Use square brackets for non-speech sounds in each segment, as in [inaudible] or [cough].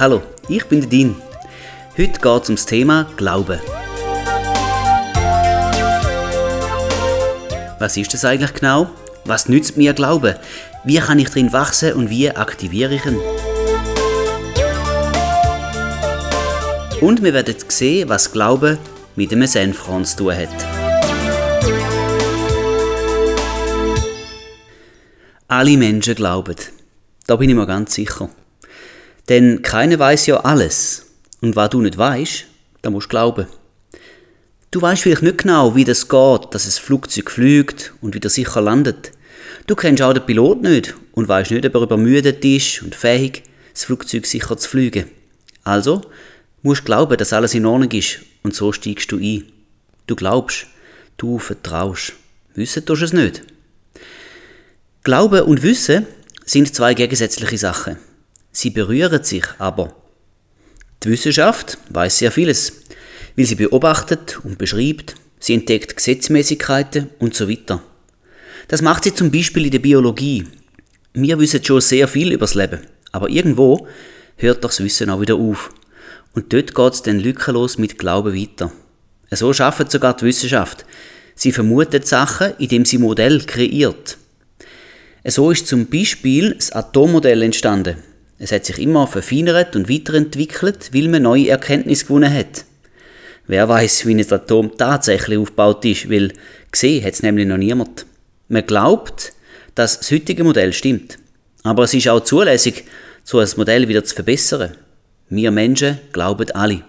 Hallo, ich bin der Dean. Heute geht es ums Thema Glauben. Was ist das eigentlich genau? Was nützt mir Glauben? Wie kann ich drin wachsen und wie aktiviere ich ihn? Und wir werden sehen, was Glauben mit dem Senfkorn zu tun hat. Alle Menschen glauben. Da bin ich mir ganz sicher. Denn keiner weiß ja alles. Und was du nicht weißt, da musst du glauben. Du weißt vielleicht nicht genau, wie das geht, dass ein Flugzeug fliegt und wieder sicher landet. Du kennst auch den Pilot nicht und weißt nicht, ob er übermüdet ist und fähig, das Flugzeug sicher zu fliegen. Also musst du glauben, dass alles in Ordnung ist und so steigst du ein. Du glaubst, du vertraust. Wissen tust du es nicht. Glauben und Wissen sind zwei gegensätzliche Sachen. Sie berühren sich aber. Die Wissenschaft weiß sehr vieles, weil sie beobachtet und beschreibt, sie entdeckt Gesetzmäßigkeiten und so weiter. Das macht sie zum Beispiel in der Biologie. Wir wissen schon sehr viel über das Leben, aber irgendwo hört das Wissen auch wieder auf. Und dort geht es dann lückenlos mit Glauben weiter. So schafft sogar die Wissenschaft. Sie vermutet Sachen, indem sie Modell kreiert. So ist zum Beispiel das Atommodell entstanden. Es hat sich immer verfeinert und weiterentwickelt, weil man neue Erkenntnisse gewonnen hat. Wer weiß, wie ein Atom tatsächlich aufgebaut ist, weil gesehen hat es nämlich noch niemand. Man glaubt, dass das heutige Modell stimmt. Aber es ist auch zulässig, so ein Modell wieder zu verbessern. Wir Menschen glauben alle.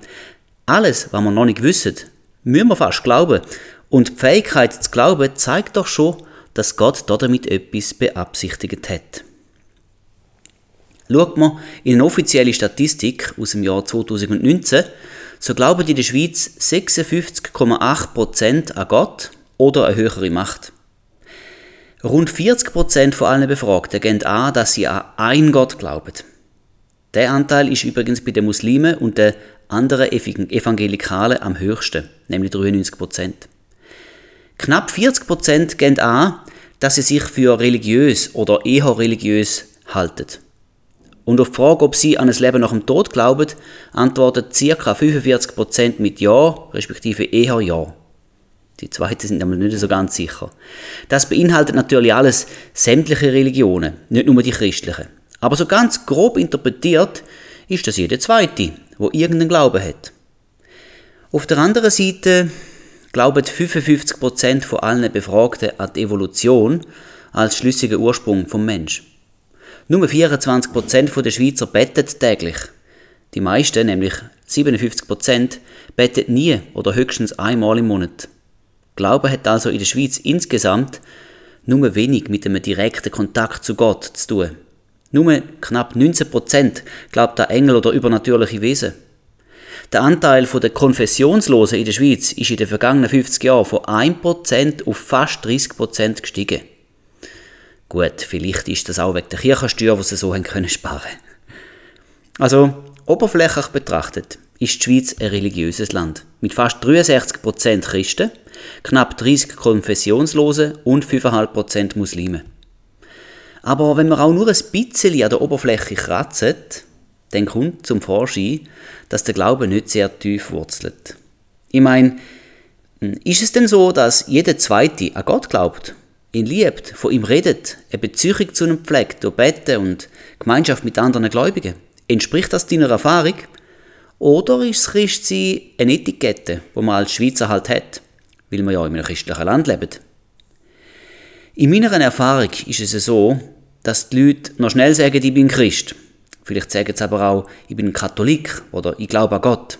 Alles, was wir noch nicht wissen, müssen wir fast glauben. Und die Fähigkeit zu glauben zeigt doch schon, dass Gott damit etwas beabsichtigt hat. Schaut man in eine offizielle Statistik aus dem Jahr 2019, so glauben in der Schweiz 56,8% an Gott oder eine höhere Macht. Rund 40% von allen Befragten geben an, dass sie an einen Gott glauben. Der Anteil ist übrigens bei den Muslimen und den anderen Evangelikalen am höchsten, nämlich 93%. Knapp 40% geben an, dass sie sich für religiös oder eher religiös halten. Und auf die Frage, ob sie an ein Leben nach dem Tod glauben, antwortet ca. 45% mit Ja, respektive eher Ja. Die zweiten sind aber nicht so ganz sicher. Das beinhaltet natürlich alles sämtliche Religionen, nicht nur die christlichen. Aber so ganz grob interpretiert ist das jeder zweite, wo irgendeinen Glauben hat. Auf der anderen Seite glauben 55% von allen Befragten an die Evolution als schlüssigen Ursprung vom Mensch. Nur 24% der Schweizer beten täglich. Die meisten, nämlich 57%, beten nie oder höchstens einmal im Monat. Glauben hat also in der Schweiz insgesamt nur wenig mit einem direkten Kontakt zu Gott zu tun. Nur knapp 19% glaubt an Engel oder übernatürliche Wesen. Der Anteil der Konfessionslosen in der Schweiz ist in den vergangenen 50 Jahren von 1% auf fast 30% gestiegen. Gut, vielleicht ist das auch wegen der Kirchensteuer, die sie so haben können sparen Also, oberflächlich betrachtet ist die Schweiz ein religiöses Land. Mit fast 63% Christen, knapp 30 Konfessionslose und 5,5% Muslime. Aber wenn man auch nur ein bisschen an der Oberfläche kratzt, dann kommt zum Vorschein, dass der Glaube nicht sehr tief wurzelt. Ich meine, ist es denn so, dass jeder Zweite an Gott glaubt, ihn liebt, von ihm redet, eine Beziehung zu ihm pflegt, durch Beten und Gemeinschaft mit anderen Gläubigen? Entspricht das deiner Erfahrung? Oder ist das Christsein eine Etikette, die man als Schweizer halt hat, weil man ja in einem christlichen Land lebt? In meiner Erfahrung ist es so, dass die Leute noch schnell sagen, ich bin Christ. Vielleicht sagen sie aber auch, ich bin Katholik oder ich glaube an Gott.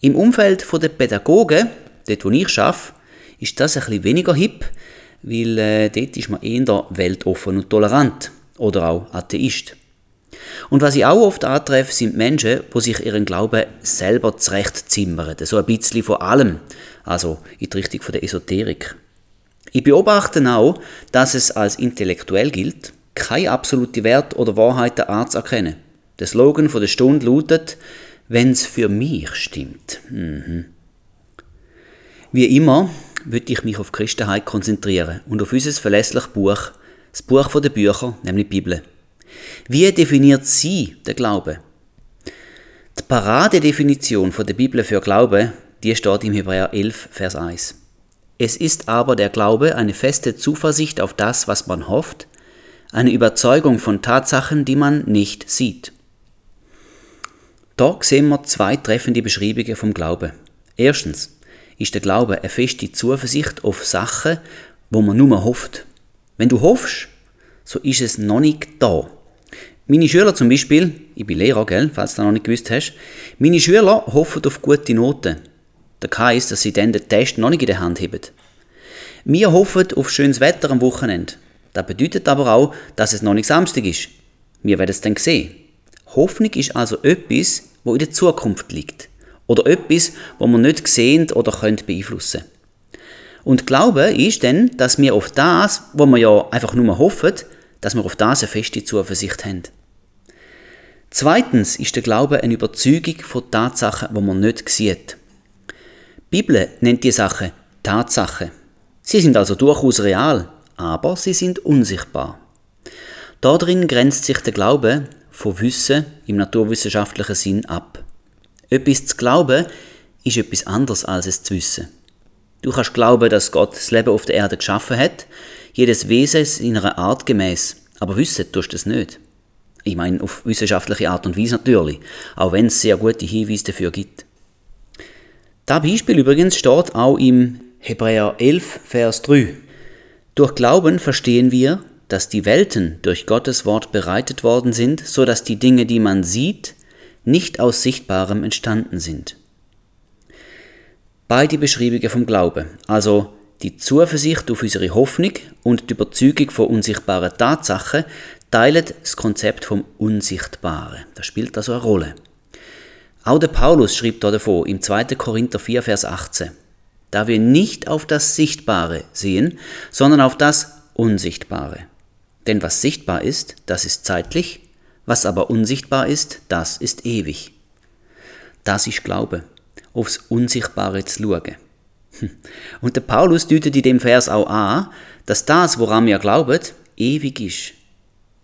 Im Umfeld der Pädagogen, dort wo ich arbeite, ist das ein bisschen weniger hip, weil äh, dort ist man eher weltoffen und tolerant oder auch Atheist. Und was ich auch oft antreffe, sind Menschen, die sich ihren Glauben selber zurechtzimmern, so ein bisschen von allem, also in die Richtung der Esoterik. Ich beobachte auch, dass es als intellektuell gilt, keine absolute Wert oder Wahrheit anzuerkennen. Der Slogan der Stunde lautet, wenn's für mich stimmt. Mhm. Wie immer würde ich mich auf Christenheit konzentrieren und auf unser verlässliches Buch, das Buch der Bücher, nämlich die Bibel. Wie definiert sie den Glauben? Die Paradedefinition der Bibel für Glaube, die steht im Hebräer 11, Vers 1. Es ist aber der Glaube eine feste Zuversicht auf das, was man hofft, eine Überzeugung von Tatsachen, die man nicht sieht. Da sehen wir zwei treffende Beschreibungen vom Glauben. Erstens ist der Glaube eine feste Zuversicht auf Sachen, wo man nur hofft. Wenn du hoffst, so ist es noch nicht da. Meine Schüler zum Beispiel, ich bin Lehrer, gell, falls du noch nicht gewusst hast, meine Schüler hoffen auf gute Noten. Das heisst, dass sie dann den Test noch nicht in der Hand haben. Wir hoffen auf schönes Wetter am Wochenende. Das bedeutet aber auch, dass es noch nicht Samstag ist. Wir werden es dann sehen. Hoffnung ist also etwas, wo in der Zukunft liegt. Oder etwas, wo man nicht sehen oder können beeinflussen Und Glaube ist dann, dass wir auf das, wo wir ja einfach nur hoffen, dass wir auf das eine feste Zuversicht haben. Zweitens ist der Glaube eine Überzeugung von Tatsachen, wo man nicht sieht. Die Bibel nennt die Sachen Tatsachen. Sie sind also durchaus real, aber sie sind unsichtbar. Darin grenzt sich der Glaube von Wissen im naturwissenschaftlichen Sinn ab. Etwas zu glauben ist etwas anderes als es zu wissen. Du kannst glauben, dass Gott das Leben auf der Erde geschaffen hat, jedes Wesen seiner Art gemäß, aber wissen tust du es nicht. Ich meine, auf wissenschaftliche Art und Weise natürlich, auch wenn es sehr gute Hinweise dafür gibt. Das Beispiel übrigens steht auch im Hebräer 11, Vers 3. Durch Glauben verstehen wir, dass die Welten durch Gottes Wort bereitet worden sind, so dass die Dinge, die man sieht, nicht aus Sichtbarem entstanden sind. Beide Beschreibungen vom Glaube, also die Zuversicht auf unsere Hoffnung und die Überzeugung von unsichtbaren Tatsachen, teilen das Konzept vom Unsichtbaren. Das spielt also eine Rolle. Auch der Paulus schreibt davon im 2. Korinther 4, Vers 18, da wir nicht auf das Sichtbare sehen, sondern auf das Unsichtbare. Denn was sichtbar ist, das ist zeitlich, was aber unsichtbar ist, das ist ewig. Das ist Glaube, aufs Unsichtbare zu schauen. Und der Paulus deutet in dem Vers auch an, dass das, woran wir glauben, ewig ist.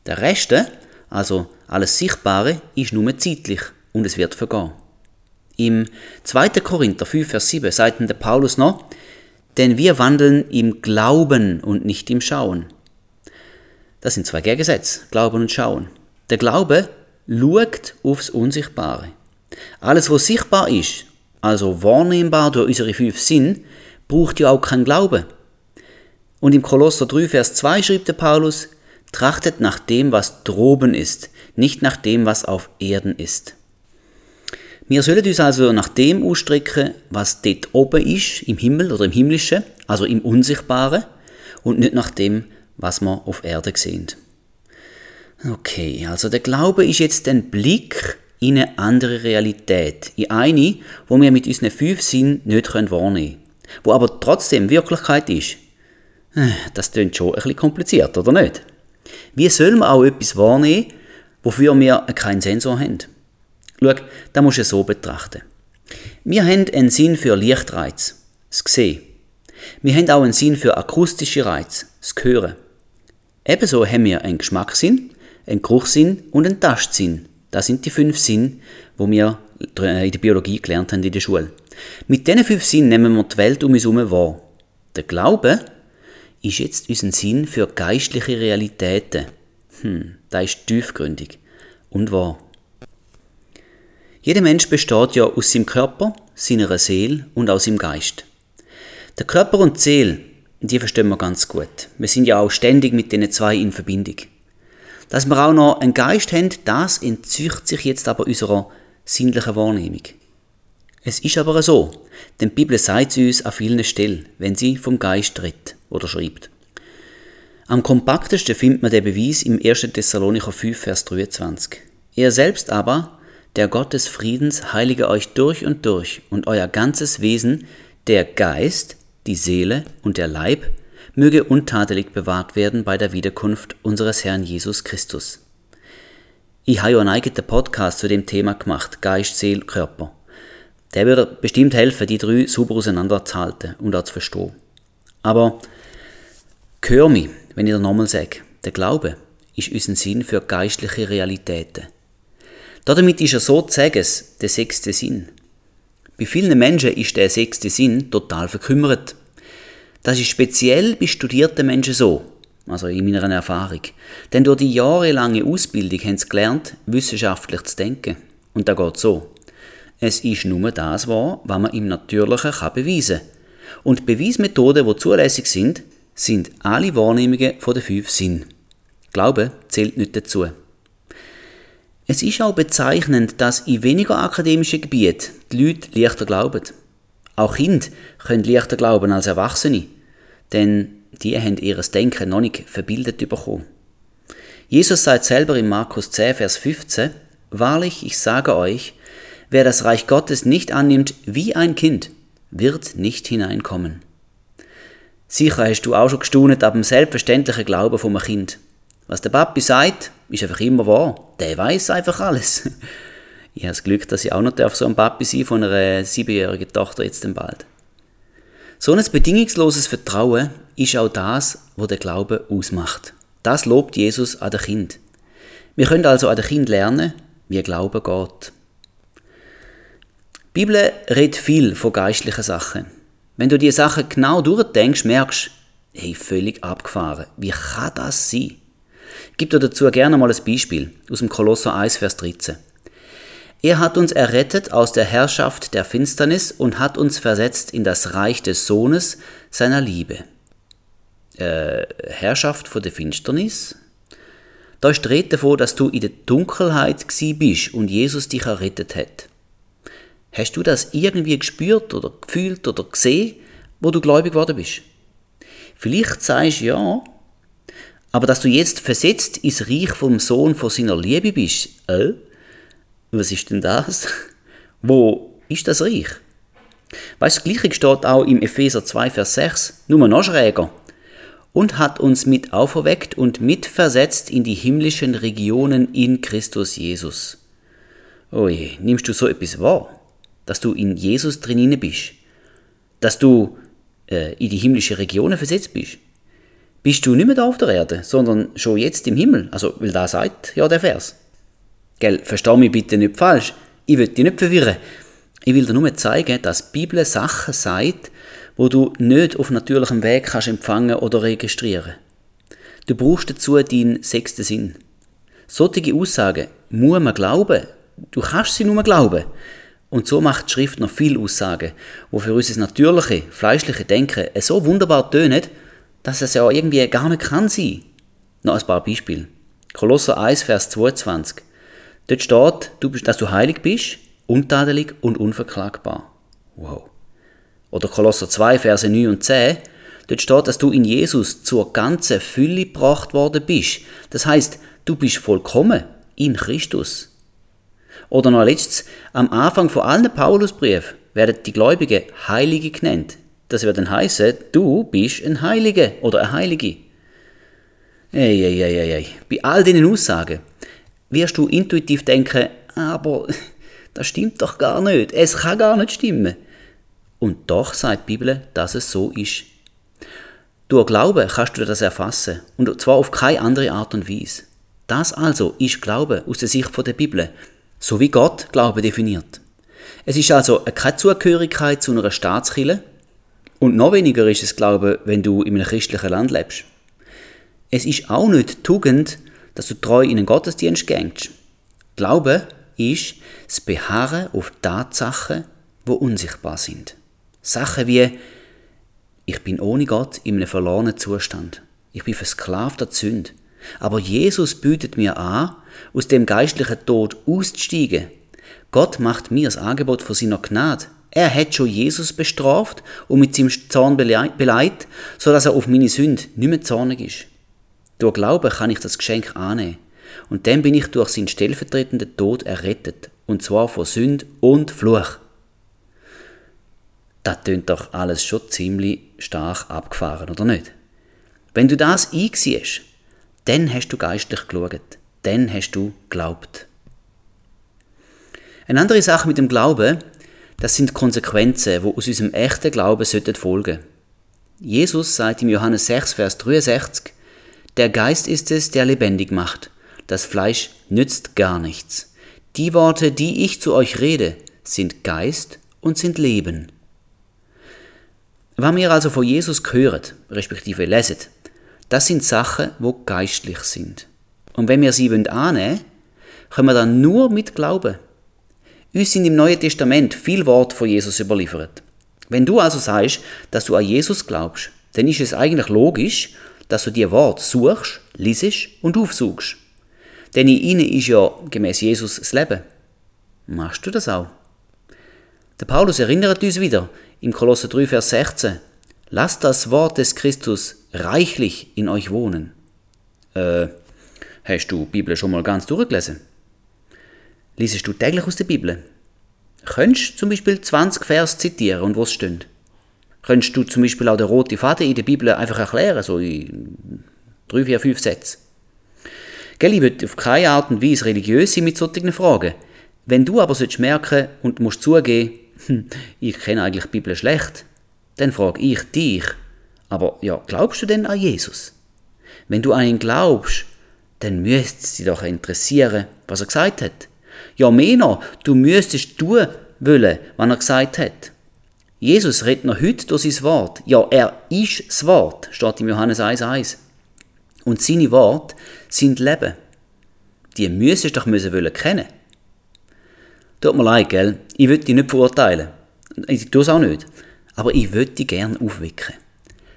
Der Rest, also alles Sichtbare, ist nur zeitlich und es wird vergehen. Im 2. Korinther 5, Vers 7 sagt der Paulus noch, denn wir wandeln im Glauben und nicht im Schauen. Das sind zwei Gegensätze, Glauben und Schauen. Der Glaube schaut aufs Unsichtbare. Alles, was sichtbar ist, also wahrnehmbar durch unsere fünf Sinn, braucht ja auch kein Glauben. Und im Kolosser 3, Vers 2 schrieb der Paulus, trachtet nach dem, was droben ist, nicht nach dem, was auf Erden ist. Wir sollen uns also nach dem ausstrecken, was dort oben ist, im Himmel oder im Himmlischen, also im Unsichtbaren, und nicht nach dem, was wir auf Erde sehen. Okay, also der Glaube ist jetzt ein Blick in eine andere Realität, in eine, wo wir mit unseren fünf Sinnen nicht wahrnehmen können, wo aber trotzdem Wirklichkeit ist. Äh, das klingt schon ein bisschen kompliziert, oder nicht? Wie soll man auch etwas wahrnehmen, wofür wir keinen Sensor haben? Schau, das musst du so betrachten. Wir haben einen Sinn für Lichtreiz, das Sehen. Wir haben auch einen Sinn für akustische Reiz, das Hören. Ebenso haben wir einen Geschmackssinn, einen Geruchssinn und einen Tastsinn. Das sind die fünf Sinne, wo wir in der Biologie gelernt haben in der Schule. Mit diesen fünf Sinnen nehmen wir die Welt um uns herum wahr. Der Glaube ist jetzt unser Sinn für geistliche Realitäten. Hm, da ist tiefgründig und wahr. Jeder Mensch besteht ja aus seinem Körper, seiner Seele und aus seinem Geist. Der Körper und die Seele, die verstehen wir ganz gut. Wir sind ja auch ständig mit den zwei in Verbindung. Dass wir auch noch einen Geist haben, das entzieht sich jetzt aber unserer sinnlichen Wahrnehmung. Es ist aber so, denn die Bibel sagt es uns an vielen Stellen, wenn sie vom Geist redet oder schreibt. Am kompaktesten findet man den Beweis im 1. Thessalonicher 5, Vers 23. Er selbst aber, der Gott des Friedens, heilige euch durch und durch und euer ganzes Wesen, der Geist, die Seele und der Leib, möge untadelig bewahrt werden bei der Wiederkunft unseres Herrn Jesus Christus. Ich habe ja einen eigenen Podcast zu dem Thema gemacht, Geist, Seele, Körper. Der würde bestimmt helfen, die drei super auseinanderzuhalten und auch zu verstehen. Aber hör mich, wenn ich dir nochmal sage, der Glaube ist unser Sinn für geistliche Realitäten. Damit ist er sozusagen der sechste Sinn. Bei vielen Menschen ist der sechste Sinn total verkümmert. Das ist speziell bei studierten Menschen so, also in meiner Erfahrung. Denn durch die jahrelange Ausbildung haben sie gelernt, wissenschaftlich zu denken. Und da geht so. Es ist nur das wahr, was man im Natürlichen kann beweisen kann. Und Beweismethoden, die zulässig sind, sind alle Wahrnehmungen von den fünf Sinnen. Glaube zählt nicht dazu. Es ist auch bezeichnend, dass in weniger akademischen Gebieten die Leute leichter glauben. Auch Kinder können leichter glauben als Erwachsene, denn die haben ihr Denken noch nicht verbildet bekommen. Jesus sagt selber in Markus 10, Vers 15, Wahrlich, ich sage euch, wer das Reich Gottes nicht annimmt wie ein Kind, wird nicht hineinkommen. Sicher hast du auch schon gestaunet ab dem selbstverständlichen Glauben einem Kind. Was der Papi sagt, ist einfach immer wahr. Der weiß einfach alles. [laughs] Ich habe das Glück, dass ich auch noch so ein Papi sein von einer siebenjährigen Tochter jetzt bald. So ein bedingungsloses Vertrauen ist auch das, was der Glaube ausmacht. Das lobt Jesus an der Kind. Wir können also an der Kind lernen, wie Glaube geht. Die Bibel redet viel von geistlichen Sachen. Wenn du die Sachen genau durchdenkst, merkst du, hey, völlig abgefahren. Wie kann das sein? Ich gebe dir dazu gerne mal ein Beispiel aus dem Kolosser 1, Vers 13. Er hat uns errettet aus der Herrschaft der Finsternis und hat uns versetzt in das Reich des Sohnes seiner Liebe. Äh, Herrschaft von der Finsternis? Da Rede davon, dass du in der Dunkelheit gsi bist und Jesus dich errettet hat. Hast du das irgendwie gespürt oder gefühlt oder gesehen, wo du gläubig geworden bist? Vielleicht sagst du ja, aber dass du jetzt versetzt ins Reich vom Sohn von seiner Liebe bist, äh? Was ist denn das? Wo ist das Reich? Weißt das Gleiche steht auch im Epheser 2, Vers 6, nur noch schräger. Und hat uns mit auferweckt und mitversetzt in die himmlischen Regionen in Christus Jesus. Oje, nimmst du so etwas wahr? Dass du in Jesus drin bist? Dass du äh, in die himmlischen Regionen versetzt bist? Bist du nicht mehr da auf der Erde, sondern schon jetzt im Himmel? Also, weil da sagt ja der Vers. Gell, versteh mich bitte nicht falsch. Ich will dich nicht verwirren. Ich will dir nur zeigen, dass die Bibel Sachen sagt, wo du nicht auf natürlichem Weg kannst empfangen oder registrieren. Du brauchst dazu deinen sechsten Sinn. Solche Aussagen muss man glauben. Du kannst sie nur glauben. Und so macht die Schrift noch viele Aussagen, wo für unser natürliche, fleischliche Denken so wunderbar tönen, dass es ja irgendwie gar nicht kann sein. Noch ein paar Beispiele. Kolosser 1, Vers 22. Dort steht, dass du heilig bist, untadelig und unverklagbar. Wow. Oder Kolosser 2, Verse 9 und 10. Dort steht, dass du in Jesus zur ganzen Fülle gebracht worden bist. Das heißt, du bist vollkommen in Christus. Oder noch letztes, am Anfang von allen Paulusbriefen werden die Gläubigen Heilige genannt. Das wird dann heißen, du bist ein Heiliger oder eine Heilige. Ei, ei, ei, ei. Bei all diesen Aussagen wirst du intuitiv denken, aber das stimmt doch gar nicht, es kann gar nicht stimmen. Und doch sagt die Bibel, dass es so ist. Durch Glauben kannst du das erfassen, und zwar auf keine andere Art und Weise. Das also ist Glaube aus der Sicht der Bibel, so wie Gott Glaube definiert. Es ist also keine Zugehörigkeit zu einer Staatskille und noch weniger ist es Glaube, wenn du in einem christlichen Land lebst. Es ist auch nicht Tugend, dass du treu in den Gottesdienst gehst. Glaube ist das Beharren auf Tatsachen, wo unsichtbar sind. Sachen wie ich bin ohne Gott in einem verlorenen Zustand. Ich bin versklavt der Sünde. Aber Jesus bietet mir an, aus dem geistlichen Tod auszusteigen. Gott macht mir das Angebot von seiner Gnade. Er hat schon Jesus bestraft und mit seinem Zorn beleidigt, sodass er auf meine Sünde nicht mehr zornig ist. Durch Glauben kann ich das Geschenk annehmen. Und dann bin ich durch seinen stellvertretenden Tod errettet. Und zwar vor Sünd und Fluch. Das tönt doch alles schon ziemlich stark abgefahren, oder nicht? Wenn du das einsiehst, dann hast du geistlich geschaut. Dann hast du glaubt. Eine andere Sache mit dem Glauben, das sind Konsequenzen, die aus unserem echten Glauben folgen sollten. Jesus sagt im Johannes 6, Vers 63, der Geist ist es, der lebendig macht. Das Fleisch nützt gar nichts. Die Worte, die ich zu euch rede, sind Geist und sind Leben. Was wir also von Jesus hören, respektive lesen, das sind Sachen, wo geistlich sind. Und wenn wir sie annehmen können wir dann nur mit Glauben. Uns sind im Neuen Testament viel Wort von Jesus überliefert. Wenn du also sagst, dass du an Jesus glaubst, dann ist es eigentlich logisch, dass du die Wort suchst, liest und aufsuchst. Denn in ihnen ist ja gemäß Jesus das Leben. Machst du das auch? Der Paulus erinnert uns wieder im Kolosser 3, Vers 16. Lasst das Wort des Christus reichlich in euch wohnen. Äh, hast du die Bibel schon mal ganz durchgelesen? Liesest du täglich aus der Bibel? Könntest du zum Beispiel 20 Vers zitieren und was steht? Könntest du zum Beispiel auch den roten Faden in der Bibel einfach erklären, so in 3, 4, 5 Sätzen? Gell, ich will auf keine Art und Weise religiös sein mit solchen Fragen. Wenn du aber merken und musst zugeben, hm, ich kenne eigentlich die Bibel schlecht, dann frage ich dich, aber ja, glaubst du denn an Jesus? Wenn du an ihn glaubst, dann müsste es dich doch interessieren, was er gesagt hat. Ja, mehr noch, du müsstest tun wollen, was er gesagt hat. Jesus redet noch heute durch sein Wort. Ja, er ist das Wort, steht im Johannes 1,1. Und seine Worte sind Leben. Die müsstest du doch müssen wollen kennen. Tut mir leid, gell? Ich will dich nicht verurteilen. Ich tue es auch nicht. Aber ich würde dich gerne aufwecken.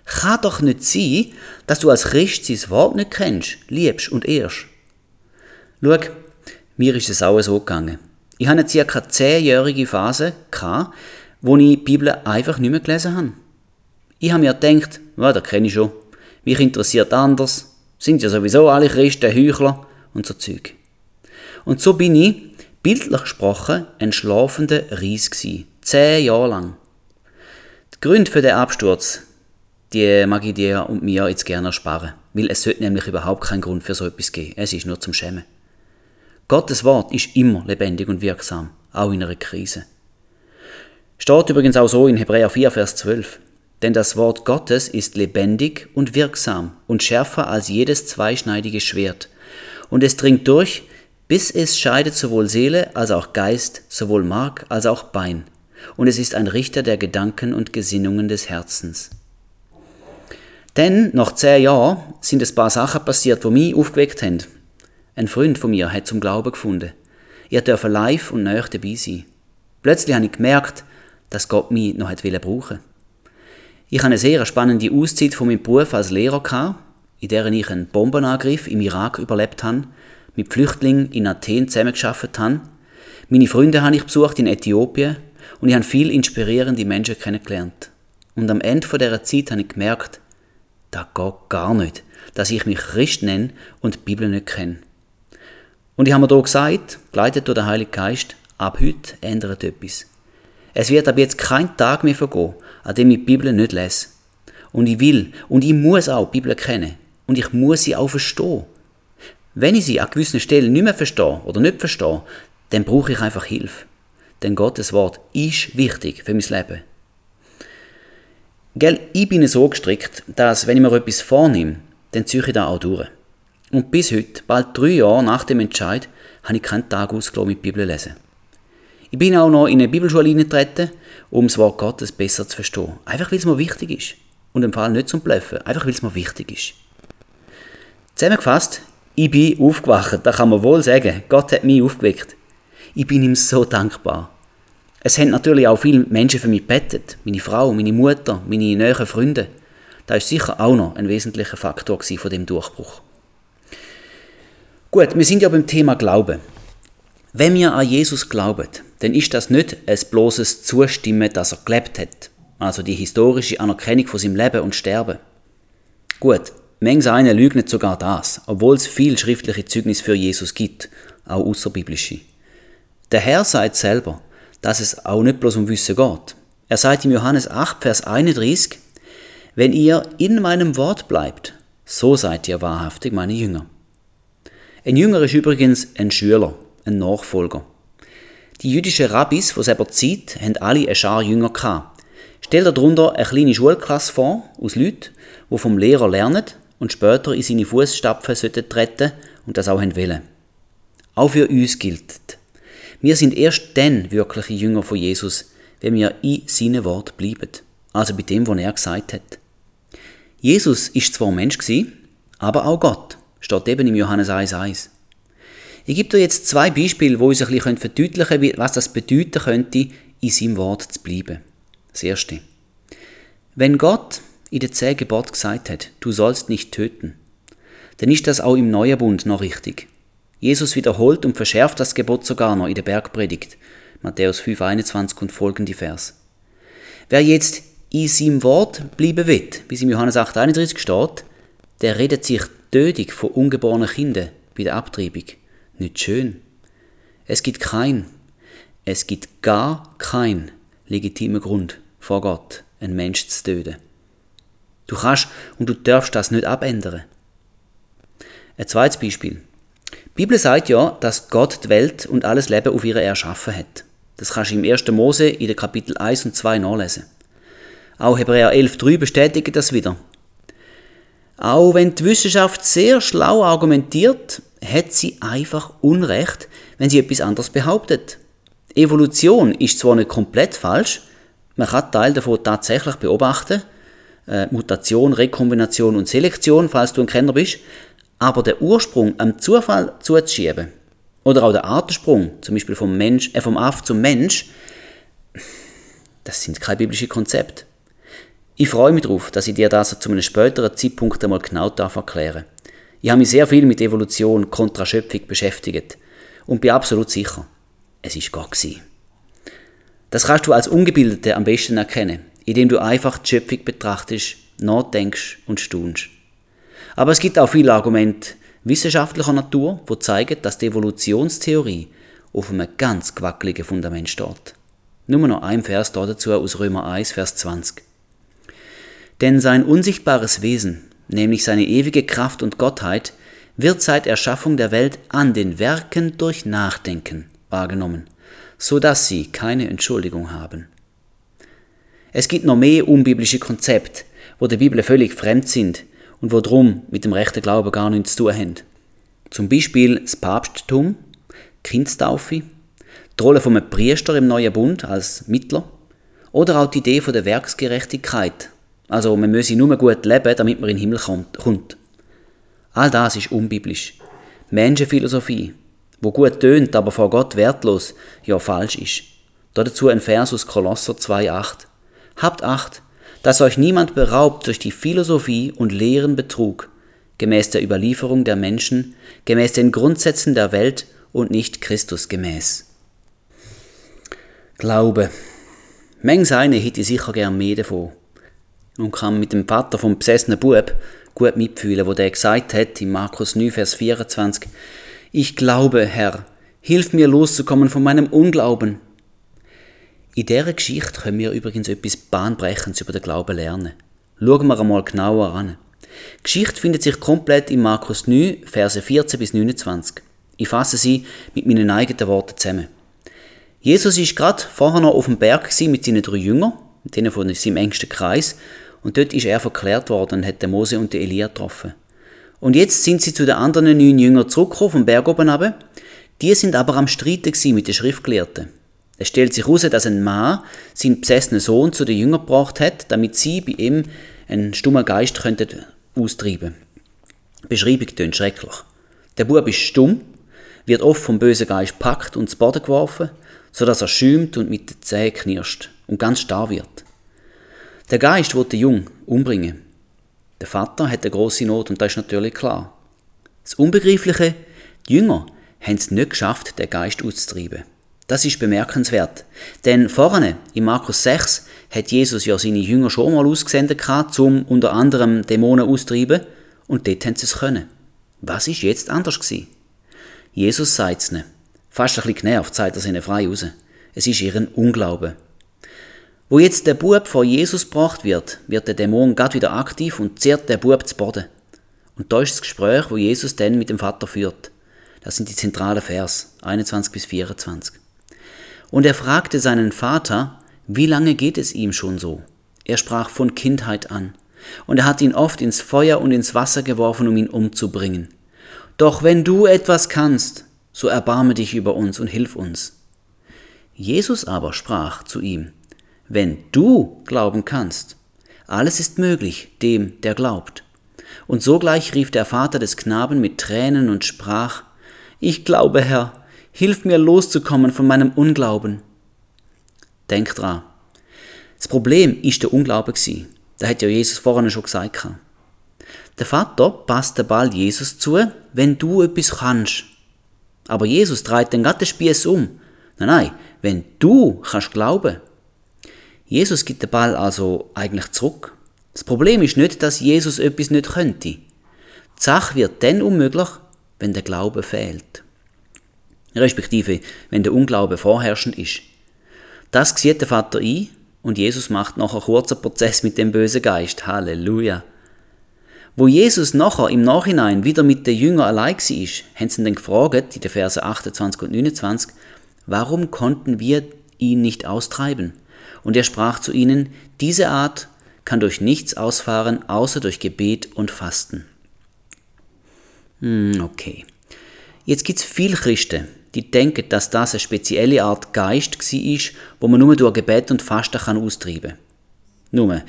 Kann doch nicht sein, dass du als Christ sein Wort nicht kennst, liebst und ehrst. Schau, mir ist es auch so gegangen. Ich hatte eine circa zehnjährige Phase, wo ich die Bibel einfach nicht mehr gelesen habe. Ich habe mir gedacht, ja, das kenne ich schon. Mich interessiert anders. Sind ja sowieso alle Christen Heuchler und so Zeug. Und so bin ich, bildlich gesprochen, ein schlafender Ries gsi. Zehn Jahre lang. Die Gründe für den Absturz, die mag ich dir und mir jetzt gerne ersparen. Weil es sollte nämlich überhaupt keinen Grund für so etwas geben. Es ist nur zum Schämen. Gottes Wort ist immer lebendig und wirksam, auch in einer Krise. Steht übrigens auch so in Hebräer 4, Vers 12. Denn das Wort Gottes ist lebendig und wirksam und schärfer als jedes zweischneidige Schwert. Und es dringt durch, bis es scheidet sowohl Seele als auch Geist, sowohl Mark als auch Bein. Und es ist ein Richter der Gedanken und Gesinnungen des Herzens. Denn nach zehn Jahren sind ein paar Sachen passiert, die mich aufgeweckt haben. Ein Freund von mir hat zum Glauben gefunden. Ich durfte live und nah dabei sein. Plötzlich habe ich gemerkt, dass Gott mich noch hat brauchen Ich hatte eine sehr spannende Auszeit von meinem Beruf als Lehrer, gehabt, in der ich einen Bombenangriff im Irak überlebt habe, mit Flüchtlingen in Athen zusammengearbeitet habe. Meine Freunde habe ich besucht in Äthiopien und ich habe viele inspirierende Menschen kennengelernt. Und am Ende dieser Zeit habe ich gemerkt, das geht gar nicht, dass ich mich Christ nenne und die Bibel nicht kenne. Und ich habe mir hier gesagt, geleitet durch den Heiligen Geist, ab heute ändert etwas. Es wird ab jetzt kein Tag mehr vergehen, an dem ich die Bibel nicht lese. Und ich will und ich muss auch die Bibel kennen. Und ich muss sie auch verstehen. Wenn ich sie an gewissen Stellen nicht mehr verstehe oder nicht verstehe, dann brauche ich einfach Hilfe. Denn Gottes Wort ist wichtig für mein Leben. Gell, ich bin so gestrickt, dass wenn ich mir etwas vornehme, dann ziehe ich da auch durch. Und bis heute, bald drei Jahre nach dem Entscheid, habe ich keinen Tag ausgelassen mit Bibel lesen. Ich bin auch noch in eine Bibelschule eingetreten, um das Wort Gottes besser zu verstehen. Einfach weil es mir wichtig ist. Und im Fall nicht zum Bluffen, einfach weil es mir wichtig ist. Zusammengefasst, ich bin aufgewacht, da kann man wohl sagen, Gott hat mich aufgeweckt. Ich bin ihm so dankbar. Es haben natürlich auch viele Menschen für mich bettet. Meine Frau, meine Mutter, meine näheren Freunde. Das ist sicher auch noch ein wesentlicher Faktor von dem Durchbruch. Gut, wir sind ja beim Thema Glauben. Wenn wir an Jesus glauben, dann ist das nicht ein bloßes Zustimmen, dass er gelebt hat. Also die historische Anerkennung von seinem Leben und Sterben. Gut, manche einen leugnet sogar das, obwohl es viel schriftliche Zeugnis für Jesus gibt, auch außerbiblische. Der Herr sagt selber, dass es auch nicht bloß um Wissen geht. Er sagt im Johannes 8, Vers 31, wenn ihr in meinem Wort bleibt, so seid ihr wahrhaftig meine Jünger. Ein Jünger ist übrigens ein Schüler, ein Nachfolger. Die jüdischen Rabbis von selber Zeit haben alle eine Schar Jünger gehabt. Stell dir darunter eine kleine Schulklasse vor, aus Leuten, die vom Lehrer lernen und später in seine Fußstapfen treten und das auch wollen. Auch für uns gilt, Wir sind erst dann wirkliche Jünger von Jesus, wenn wir in seinem Wort bleiben. Also bei dem, was er gesagt hat. Jesus ist zwar Mensch gewesen, aber auch Gott, steht eben im Johannes 1,1. Ich gebe dir jetzt zwei Beispiele, wo uns ein bisschen verdeutlichen können, was das bedeuten könnte, in seinem Wort zu bleiben. Das erste. Wenn Gott in den zehn Gebot gesagt hat, du sollst nicht töten, dann ist das auch im Neuen Bund noch richtig. Jesus wiederholt und verschärft das Gebot sogar noch in der Bergpredigt, Matthäus 5,21 und folgende Vers. Wer jetzt in seinem Wort bleiben will, wie es im Johannes 8,31 steht, der redet sich tödlich von ungeborenen Kindern bei der Abtreibung. Nicht schön. Es gibt kein, es gibt gar kein legitimer Grund vor Gott, einen Mensch zu töten. Du kannst und du darfst das nicht abändern. Ein zweites Beispiel. Die Bibel sagt ja, dass Gott die Welt und alles Leben auf ihre erschaffen hat. Das kannst du im 1. Mose in den Kapitel 1 und 2 nachlesen. Auch Hebräer 11,3 bestätigt das wieder. Auch wenn die Wissenschaft sehr schlau argumentiert, hat sie einfach Unrecht, wenn sie etwas anderes behauptet. Evolution ist zwar nicht komplett falsch, man kann Teil davon tatsächlich beobachten, äh, Mutation, Rekombination und Selektion, falls du ein Kenner bist, aber der Ursprung am Zufall zuzuschieben, oder auch der Artensprung, zum Beispiel vom, Mensch, äh, vom Aff zum Mensch, das sind keine biblischen Konzepte. Ich freue mich darauf, dass ich dir das zu einem späteren Zeitpunkt einmal genau darf Ich habe mich sehr viel mit Evolution kontra Schöpfung beschäftigt und bin absolut sicher, es ist Gott gewesen. Das kannst du als Ungebildete am besten erkennen, indem du einfach die Schöpfung betrachtest, nachdenkst und staunst. Aber es gibt auch viele Argumente wissenschaftlicher Natur, die zeigen, dass die Evolutionstheorie auf einem ganz gewackeligen Fundament steht. Nur noch ein Vers dazu aus Römer 1, Vers 20. Denn sein unsichtbares Wesen, nämlich seine ewige Kraft und Gottheit, wird seit Erschaffung der Welt an den Werken durch Nachdenken wahrgenommen, so dass sie keine Entschuldigung haben. Es gibt noch mehr unbiblische Konzepte, wo der Bibel völlig fremd sind und wo drum mit dem rechten Glauben gar nichts zu tun haben. Zum Beispiel das Papsttum, Kindstaufe, die Rolle vom Priester im Neuen Bund als Mittler oder auch die Idee von der Werksgerechtigkeit also man müsse nur gut leben, damit man in den Himmel kommt. All das ist unbiblisch. Menschenphilosophie, wo gut tönt, aber vor Gott wertlos, ja falsch ist. Dazu ein Vers aus Kolosser 2,8. Habt Acht, dass euch niemand beraubt durch die Philosophie und leeren Betrug, gemäß der Überlieferung der Menschen, gemäß den Grundsätzen der Welt und nicht Christus gemäß. Glaube. Mengs eine hätte sicher gern mehr davon und kann mit dem Vater vom besessenen Bub gut mitfühlen, wo der gesagt hat in Markus 9, Vers 24, Ich glaube, Herr, hilf mir loszukommen von meinem Unglauben. In dieser Geschichte können wir übrigens etwas Bahnbrechendes über den Glauben lernen. Schauen wir einmal genauer an. Die Geschichte findet sich komplett in Markus 9, Verse 14 bis 29. Ich fasse sie mit meinen eigenen Worten zusammen. Jesus ist gerade vorher noch auf dem Berg mit seinen drei Jüngern, mit denen von seinem engsten Kreis, und dort ist er verklärt worden und hat den Mose und den Elia getroffen. Und jetzt sind sie zu den anderen neun Jüngern zurückgekommen, vom Berg oben runter. Die sind aber am Streiten mit den Schriftgelehrten. Es stellt sich heraus, dass ein Mann seinen besessenen Sohn zu den Jüngern gebracht hat, damit sie bei ihm einen stummen Geist könnten austreiben. Beschreibung tönt schrecklich. Der Bub ist stumm, wird oft vom bösen Geist packt und zu Boden geworfen, sodass er schäumt und mit den Zähnen knirscht und ganz starr wird. Der Geist wollte den Jung umbringen. Der Vater hat eine große Not und das ist natürlich klar. Das Unbegreifliche, die Jünger haben es nicht geschafft, den Geist auszutreiben. Das ist bemerkenswert. Denn vorne, in Markus 6, hat Jesus ja seine Jünger schon mal ausgesendet um unter anderem Dämonen auszutreiben und dort haben sie es können. Was ist jetzt anders gewesen? Jesus sagt es nicht. Fast ein bisschen genervt, zeigt er ihnen frei raus. Es ist ihren Unglauben. Wo jetzt der Bub vor Jesus gebracht wird, wird der Dämon gerade wieder aktiv und zehrt der Bub zu Boden. Und da ist das Gespräch, wo Jesus dann mit dem Vater führt. Das sind die zentralen Vers, 21 bis 24. Und er fragte seinen Vater, wie lange geht es ihm schon so? Er sprach von Kindheit an. Und er hat ihn oft ins Feuer und ins Wasser geworfen, um ihn umzubringen. Doch wenn du etwas kannst, so erbarme dich über uns und hilf uns. Jesus aber sprach zu ihm, wenn du glauben kannst, alles ist möglich dem, der glaubt. Und sogleich rief der Vater des Knaben mit Tränen und sprach, Ich glaube, Herr, hilf mir loszukommen von meinem Unglauben. Denk dran. Das Problem ist der Unglaube gsi. Da hat ja Jesus vorhin schon gesagt. Der Vater passt den Ball Jesus zu, wenn du etwas kannst. Aber Jesus dreht den Spieß um. Nein, nein, wenn du kannst glauben. Jesus gibt den Ball also eigentlich zurück. Das Problem ist nicht, dass Jesus etwas nicht könnte. Die Sache wird dann unmöglich, wenn der Glaube fehlt. Respektive, wenn der Unglaube vorherrschend ist. Das sieht der Vater ein und Jesus macht noch einen kurzen Prozess mit dem bösen Geist. Halleluja. Wo Jesus nachher im Nachhinein wieder mit den Jüngern allein war, haben sie ihn dann gefragt, in den Versen 28 und 29, warum konnten wir ihn nicht austreiben? Und er sprach zu ihnen, diese Art kann durch nichts ausfahren, außer durch Gebet und Fasten. Hm, okay. Jetzt gibt's viele Christen, die denken, dass das eine spezielle Art Geist war, wo man nur durch Gebet und Fasten kann austreiben kann. Nur,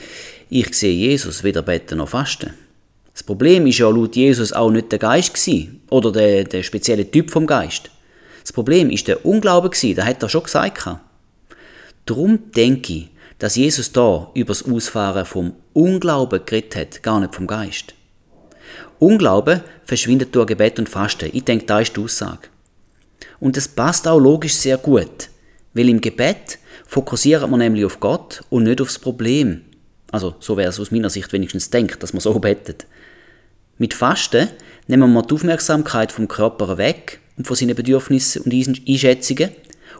ich sehe Jesus weder beten noch fasten. Das Problem ist ja laut Jesus auch nicht der Geist gewesen, oder der, der spezielle Typ vom Geist. Das Problem ist der Unglaube gewesen, das hat er schon gesagt. Darum denke ich, dass Jesus da über das Ausfahren vom Unglauben geredet hat, gar nicht vom Geist. Unglaube verschwindet durch Gebet und Fasten. Ich denke, da ist die Aussage. Und das passt auch logisch sehr gut, weil im Gebet fokussiert man nämlich auf Gott und nicht aufs Problem. Also so wäre es aus meiner Sicht wenigstens denkt, dass man so [laughs] betet. Mit Fasten nehmen wir die Aufmerksamkeit vom Körper weg und von seinen Bedürfnissen und Einschätzungen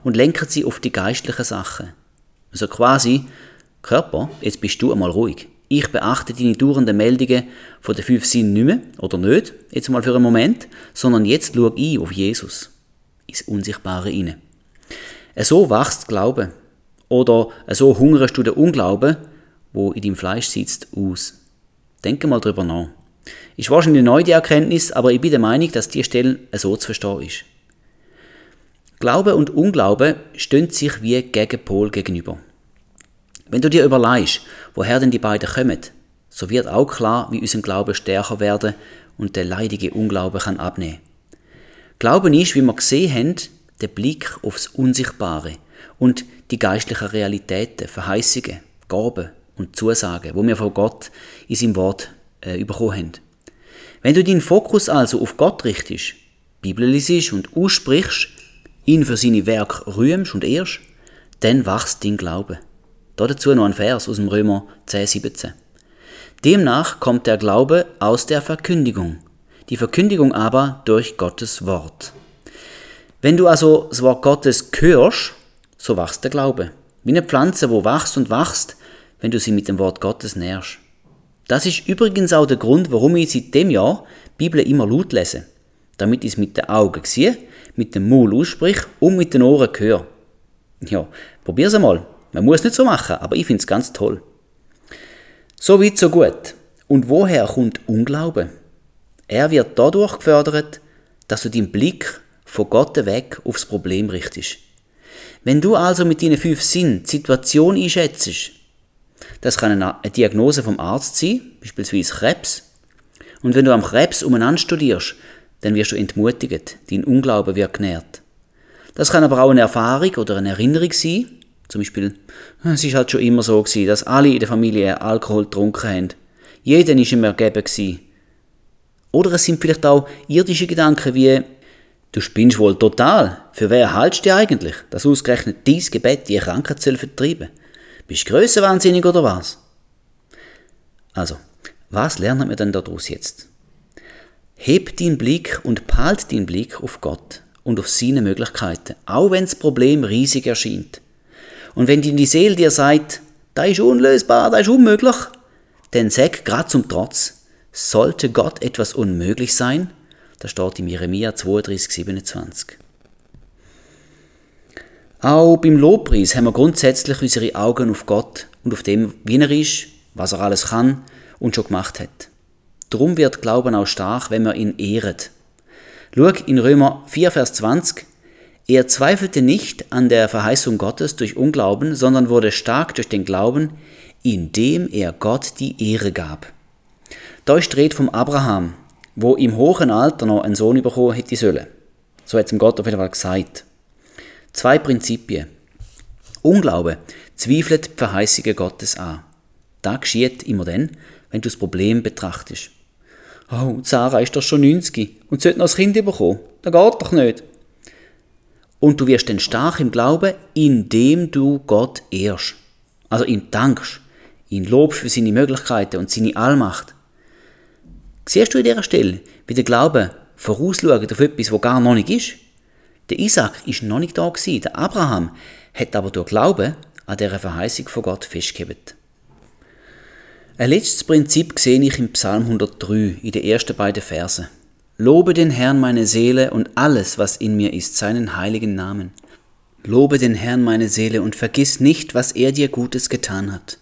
und lenken sie auf die geistlichen Sachen. Also quasi, Körper, jetzt bist du einmal ruhig. Ich beachte deine dauernden Meldungen von den fünf Sinnen nicht mehr, oder nicht, jetzt mal für einen Moment, sondern jetzt schau ich auf Jesus, ins Unsichtbare inne. So wächst Glaube. Oder so hungerst du den Unglauben, wo in deinem Fleisch sitzt, aus. Denke mal drüber nach. Ist wahrscheinlich neu die Erkenntnis, aber ich bin der Meinung, dass die Stelle so zu verstehen ist. Glaube und Unglaube stehen sich wie Gegenpol gegenüber. Wenn du dir überlegst, woher denn die beiden kommen, so wird auch klar, wie unser Glaube stärker werden und der leidige Unglaube kann abnehmen. Glauben ist, wie wir gesehen haben, der Blick aufs Unsichtbare und die geistlichen Realitäten, Verheißungen, Gaben und Zusagen, wo wir von Gott in seinem Wort äh, bekommen haben. Wenn du deinen Fokus also auf Gott richtest, Bibel liest und aussprichst, ihn für seine Werke rühmst und ehrst, dann wachst dein Glaube. Dazu noch ein Vers aus dem Römer 10, 17. Demnach kommt der Glaube aus der Verkündigung, die Verkündigung aber durch Gottes Wort. Wenn du also das Wort Gottes hörst, so wachst der Glaube. Wie eine Pflanze, wo wachst und wachst, wenn du sie mit dem Wort Gottes nährst. Das ist übrigens auch der Grund, warum ich seit dem Jahr Bibel immer laut lese. Damit ich es mit den Augen sehe mit dem Maul aussprich und mit den Ohren höre. Ja, probier's einmal. Man muss nicht so machen, aber ich find's ganz toll. So weit, so gut. Und woher kommt Unglaube? Er wird dadurch gefördert, dass du deinen Blick von Gott weg aufs Problem richtest. Wenn du also mit deinen fünf Sinnen die Situation einschätzt, das kann eine Diagnose vom Arzt sein, beispielsweise Krebs, und wenn du am Krebs umeinander studierst, dann wirst du entmutigt, dein Unglaube wird genährt. Das kann aber auch eine Erfahrung oder eine Erinnerung sein. Zum Beispiel, es ist halt schon immer so gewesen, dass alle in der Familie Alkohol getrunken haben. Jeder ist ihm ergeben gewesen. Oder es sind vielleicht auch irdische Gedanken wie, du spinnst wohl total. Für wer haltst du eigentlich, dass ausgerechnet dies Gebet die Krankheit soll vertreiben? Bist du grössenwahnsinnig oder was? Also, was lernen wir denn daraus jetzt? Heb deinen Blick und behalt deinen Blick auf Gott und auf seine Möglichkeiten, auch wenn das Problem riesig erscheint. Und wenn die Seele dir sagt, da ist unlösbar, da ist unmöglich, dann sag grad zum Trotz, sollte Gott etwas unmöglich sein? Das steht in Jeremia 32, 27. Auch beim Lobpreis haben wir grundsätzlich unsere Augen auf Gott und auf dem, wie er ist, was er alles kann und schon gemacht hat. Drum wird Glauben auch stark, wenn wir ihn ehret. Schau in Römer 4, Vers 20. Er zweifelte nicht an der Verheißung Gottes durch Unglauben, sondern wurde stark durch den Glauben, indem er Gott die Ehre gab. Ist die vom Abraham, wo im hohen Alter noch einen Sohn bekommen hätte sollen. So hat es ihm Gott auf jeden Fall gesagt. Zwei Prinzipien. Unglaube zweifelt die Verheißungen Gottes an. Das geschieht immer dann, wenn du das Problem betrachtest. Oh, Sarah ist doch schon 90 und sollte noch ein Kind bekommen. Das geht doch nicht. Und du wirst dann stark im Glauben, indem du Gott ehrst. Also ihm dankst, ihn lobst für seine Möglichkeiten und seine Allmacht. Siehst du in dieser Stelle, wie der Glaube vorausschaut auf etwas, wo gar noch nicht ist? Der Isaac ist noch nicht da der Abraham hat aber durch Glauben an dieser Verheißung von Gott festgehalten. Ein letztes Prinzip sehe ich im Psalm 103 in den ersten beiden Versen. Lobe den Herrn meine Seele und alles, was in mir ist, seinen heiligen Namen. Lobe den Herrn meine Seele und vergiss nicht, was er dir Gutes getan hat.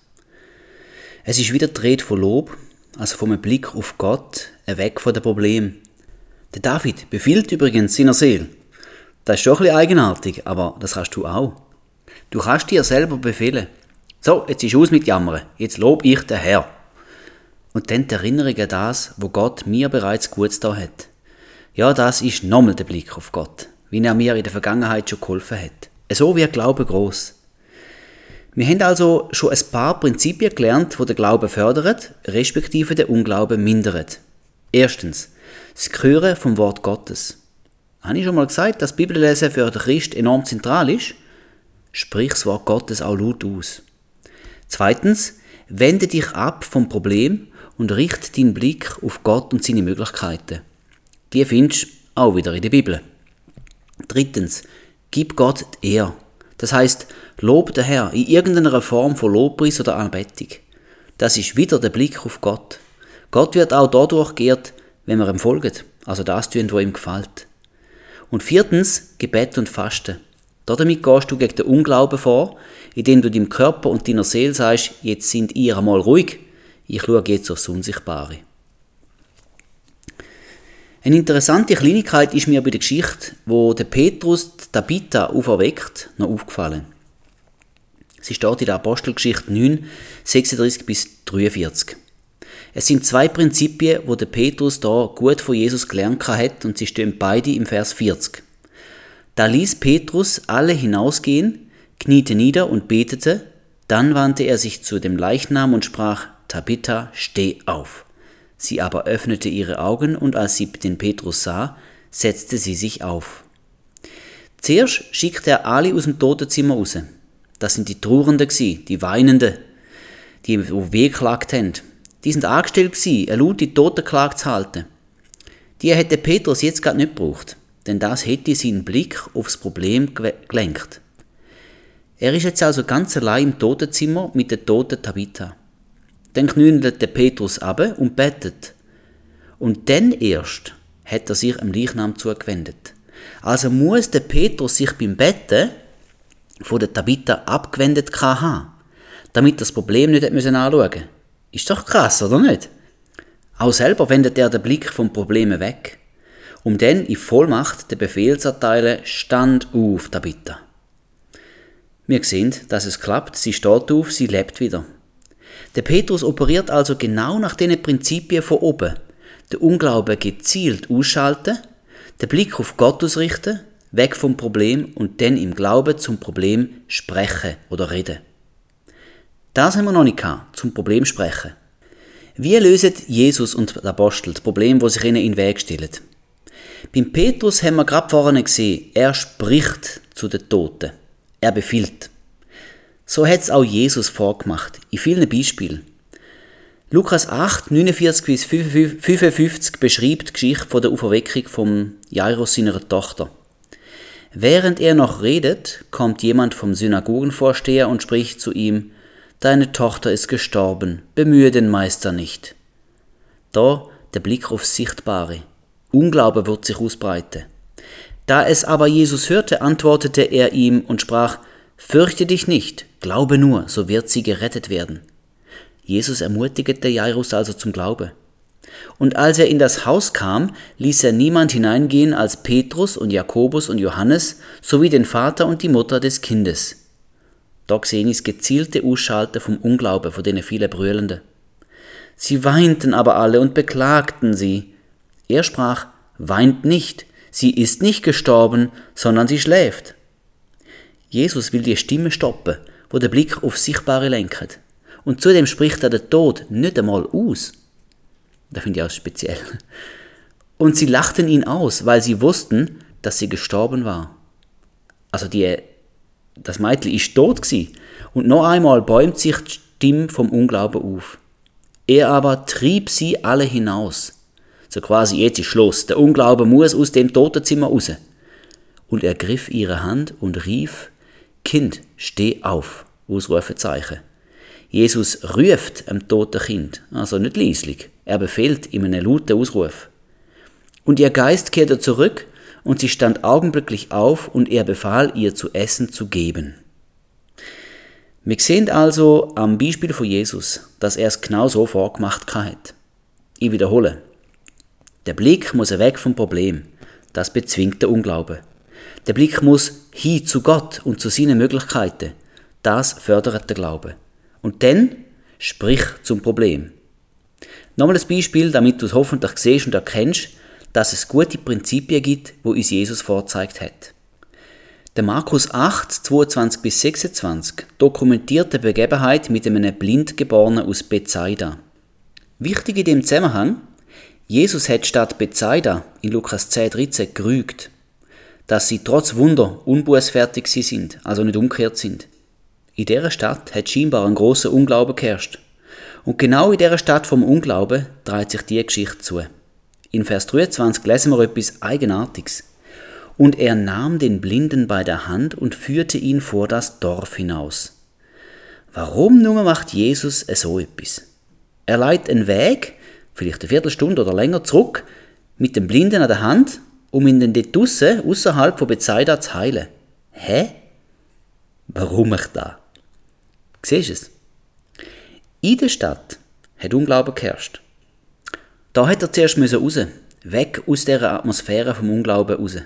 Es ist wieder dreht von Lob, also vom Blick auf Gott, weg von dem Problem. Der David befiehlt übrigens seiner Seele. Das ist schon ein bisschen eigenartig, aber das kannst du auch. Du kannst dir selber befehlen. So, jetzt ist aus mit Jammern. Jetzt lob ich den Herr. Und dann die Erinnerung an das, wo Gott mir bereits gut da hat. Ja, das ist nochmal der Blick auf Gott, wie er mir in der Vergangenheit schon geholfen hat. So wird Glaube groß. Wir haben also schon ein paar Prinzipien gelernt, wo der Glaube fördert, respektive der Unglaube mindert. Erstens, das Hören vom Wort Gottes. Habe ich schon mal gesagt, dass Bibellesen für den Christ enorm zentral ist? Sprich das Wort Gottes auch laut aus. Zweitens, wende dich ab vom Problem und richte deinen Blick auf Gott und seine Möglichkeiten. Die findest du auch wieder in der Bibel. Drittens, gib Gott die Ehre. Das heißt, lob den Herr in irgendeiner Form von Lobpreis oder Anbetung. Das ist wieder der Blick auf Gott. Gott wird auch dadurch geehrt, wenn wir ihm folgen, also das tun, was ihm gefällt. Und viertens, Gebet und Fasten. Damit gehst du gegen den Unglauben vor, indem du deinem Körper und deiner Seele sagst, jetzt sind ihr einmal ruhig, ich schaue jetzt aufs Unsichtbare. Eine interessante Kleinigkeit ist mir bei der Geschichte, wo der Petrus Tabitha auferweckt, noch aufgefallen. Sie steht in der Apostelgeschichte 9, 36 bis 43. Es sind zwei Prinzipien, wo der Petrus da gut von Jesus gelernt hat und sie stehen beide im Vers 40. Da ließ Petrus alle hinausgehen, kniete nieder und betete, dann wandte er sich zu dem Leichnam und sprach, Tabitha, steh auf. Sie aber öffnete ihre Augen, und als sie den Petrus sah, setzte sie sich auf. Zuerst schickte er alle aus dem Totenzimmer raus. Das sind die Trauernden die Weinenden, die wehklagt haben. Die sind angestellt gewesen, eine laute Totenklage zu halten. Die hätte Petrus jetzt gerade nicht gebraucht denn das hätte seinen Blick aufs Problem gelenkt. Er ist jetzt also ganz allein im Totenzimmer mit der toten Tabitha. Dann knündelt der Petrus ab und betet. Und dann erst hat er sich am Leichnam zugewendet. Also muss der Petrus sich beim Betten von der Tabitha abgewendet haben, damit das Problem nicht anschauen musste. Ist doch krass, oder nicht? Auch selber wendet er den Blick vom Problem weg um dann in Vollmacht den Befehl zu erteilen, stand auf, Tabitha. Wir sehen, dass es klappt, sie steht auf, sie lebt wieder. Der Petrus operiert also genau nach den Prinzipien von oben. Der Unglaube gezielt ausschalten, den Blick auf Gott ausrichten, weg vom Problem und dann im Glauben zum Problem sprechen oder reden. Das haben wir noch nicht gehabt, zum Problem sprechen. Wie lösen Jesus und der Apostel das Problem, das sich ihnen in den Weg stellt? Beim Petrus haben wir gerade vorne gesehen, er spricht zu den Toten. Er befiehlt. So hat es auch Jesus vorgemacht, in vielen Beispielen. Lukas 8, 49 bis 55 beschreibt die Geschichte von der Auferweckung von Jairus seiner Tochter. Während er noch redet, kommt jemand vom Synagogenvorsteher und spricht zu ihm, Deine Tochter ist gestorben, bemühe den Meister nicht. Da der Blick aufs Sichtbare. Unglaube wird sich ausbreiten. Da es aber Jesus hörte, antwortete er ihm und sprach, Fürchte dich nicht, glaube nur, so wird sie gerettet werden. Jesus ermutigte Jairus also zum Glaube. Und als er in das Haus kam, ließ er niemand hineingehen als Petrus und Jakobus und Johannes sowie den Vater und die Mutter des Kindes. Ist gezielte Ausschalten vom Unglauben von denen viele Brüllende. Sie weinten aber alle und beklagten sie. Er sprach, weint nicht, sie ist nicht gestorben, sondern sie schläft. Jesus will die Stimme stoppen, wo der Blick auf Sichtbare lenkt. Und zudem spricht er den Tod nicht einmal aus. Das finde ich auch speziell. Und sie lachten ihn aus, weil sie wussten, dass sie gestorben war. Also die, das Mädchen ist tot gsi. Und noch einmal bäumt sich die Stimme vom Unglauben auf. Er aber trieb sie alle hinaus. So quasi, jetzt ist Schluss. Der Unglaube muss aus dem Totenzimmer raus. Und er griff ihre Hand und rief, Kind, steh auf! Ausrufezeichen. Jesus ruft am toten Kind, also nicht leislich. Er befehlt in einem lauten Ausruf. Und ihr Geist kehrte zurück, und sie stand augenblicklich auf, und er befahl ihr zu essen zu geben. Wir sehen also am Beispiel von Jesus, dass er es genau so vorgemacht hat. Ich wiederhole. Der Blick muss weg vom Problem. Das bezwingt der Unglaube. Der Blick muss hin zu Gott und zu seinen Möglichkeiten. Das fördert der Glaube. Und dann sprich zum Problem. Nochmal ein Beispiel, damit du es hoffentlich siehst und erkennst, dass es gute Prinzipien gibt, wo uns Jesus vorzeigt hat. Der Markus 8, 22 bis 26 dokumentiert die Begebenheit mit einem Blindgeborenen aus Bethsaida. Wichtig in dem Zusammenhang, Jesus hat statt Bethsaida in Lukas 10, 13 gerügt, dass sie trotz Wunder unbußfertig sind, also nicht umgekehrt sind. In dieser Stadt hat scheinbar ein großer Unglaube geherrscht. Und genau in dieser Stadt vom Unglauben dreht sich die Geschichte zu. In Vers 23 lesen wir etwas Eigenartiges. Und er nahm den Blinden bei der Hand und führte ihn vor das Dorf hinaus. Warum nun macht Jesus so etwas? Er leitet einen Weg, vielleicht eine Viertelstunde oder länger, zurück, mit dem Blinden an der Hand, um ihn dann dort draussen, außerhalb von Bethsaida zu heilen. Hä? Warum ich da? Siehst du es? In der Stadt hat Unglauben geherrscht. Da hat er zuerst raus, weg aus dieser Atmosphäre vom Unglauben raus.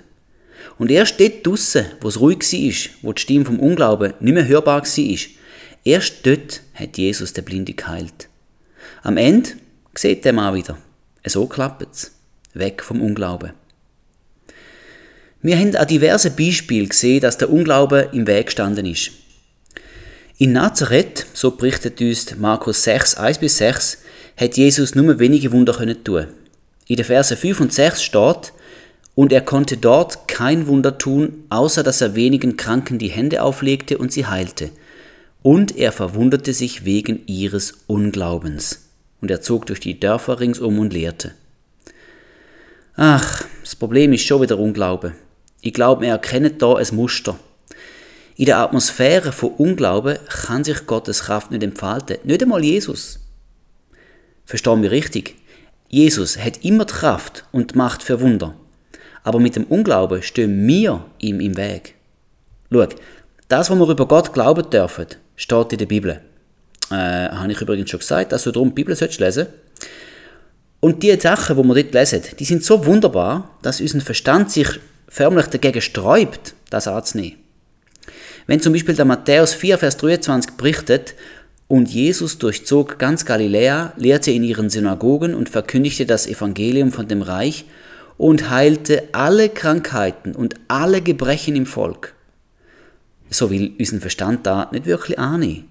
Und erst dort draussen, wo es ruhig war, wo die Stimme vom Unglauben nicht mehr hörbar war, erst dort hat Jesus den Blinde geheilt. Am Ende sieht der Mann wieder. So klappt es. Weg vom Unglauben. Wir haben an diversen Beispielen gesehen, dass der Unglaube im Weg gestanden ist. In Nazareth, so berichtet uns Markus 6, 1 bis 6, hat Jesus nur wenige Wunder können tun. In den Versen 5 und 6 steht, und er konnte dort kein Wunder tun, außer dass er wenigen Kranken die Hände auflegte und sie heilte. Und er verwunderte sich wegen ihres Unglaubens. Und er zog durch die Dörfer ringsum und lehrte. Ach, das Problem ist schon wieder Unglaube. Ich glaube, wir erkennen da ein Muster. In der Atmosphäre von Unglauben kann sich Gottes Kraft nicht entfalten. Nicht einmal Jesus. Verstehen wir richtig? Jesus hat immer die Kraft und die Macht für Wunder. Aber mit dem Unglauben stehen wir ihm im Weg. Schau, das, was wir über Gott glauben dürfen, steht in der Bibel. Äh, habe ich übrigens schon gesagt, dass du darum die Bibel lesen solltest. Und die Sachen, die wir dort lesen, die sind so wunderbar, dass unser Verstand sich förmlich dagegen sträubt, das anzunehmen. Wenn zum Beispiel der Matthäus 4, Vers 23 berichtet, und Jesus durchzog ganz Galiläa, lehrte in ihren Synagogen und verkündigte das Evangelium von dem Reich und heilte alle Krankheiten und alle Gebrechen im Volk. So will unseren Verstand da nicht wirklich annehmen.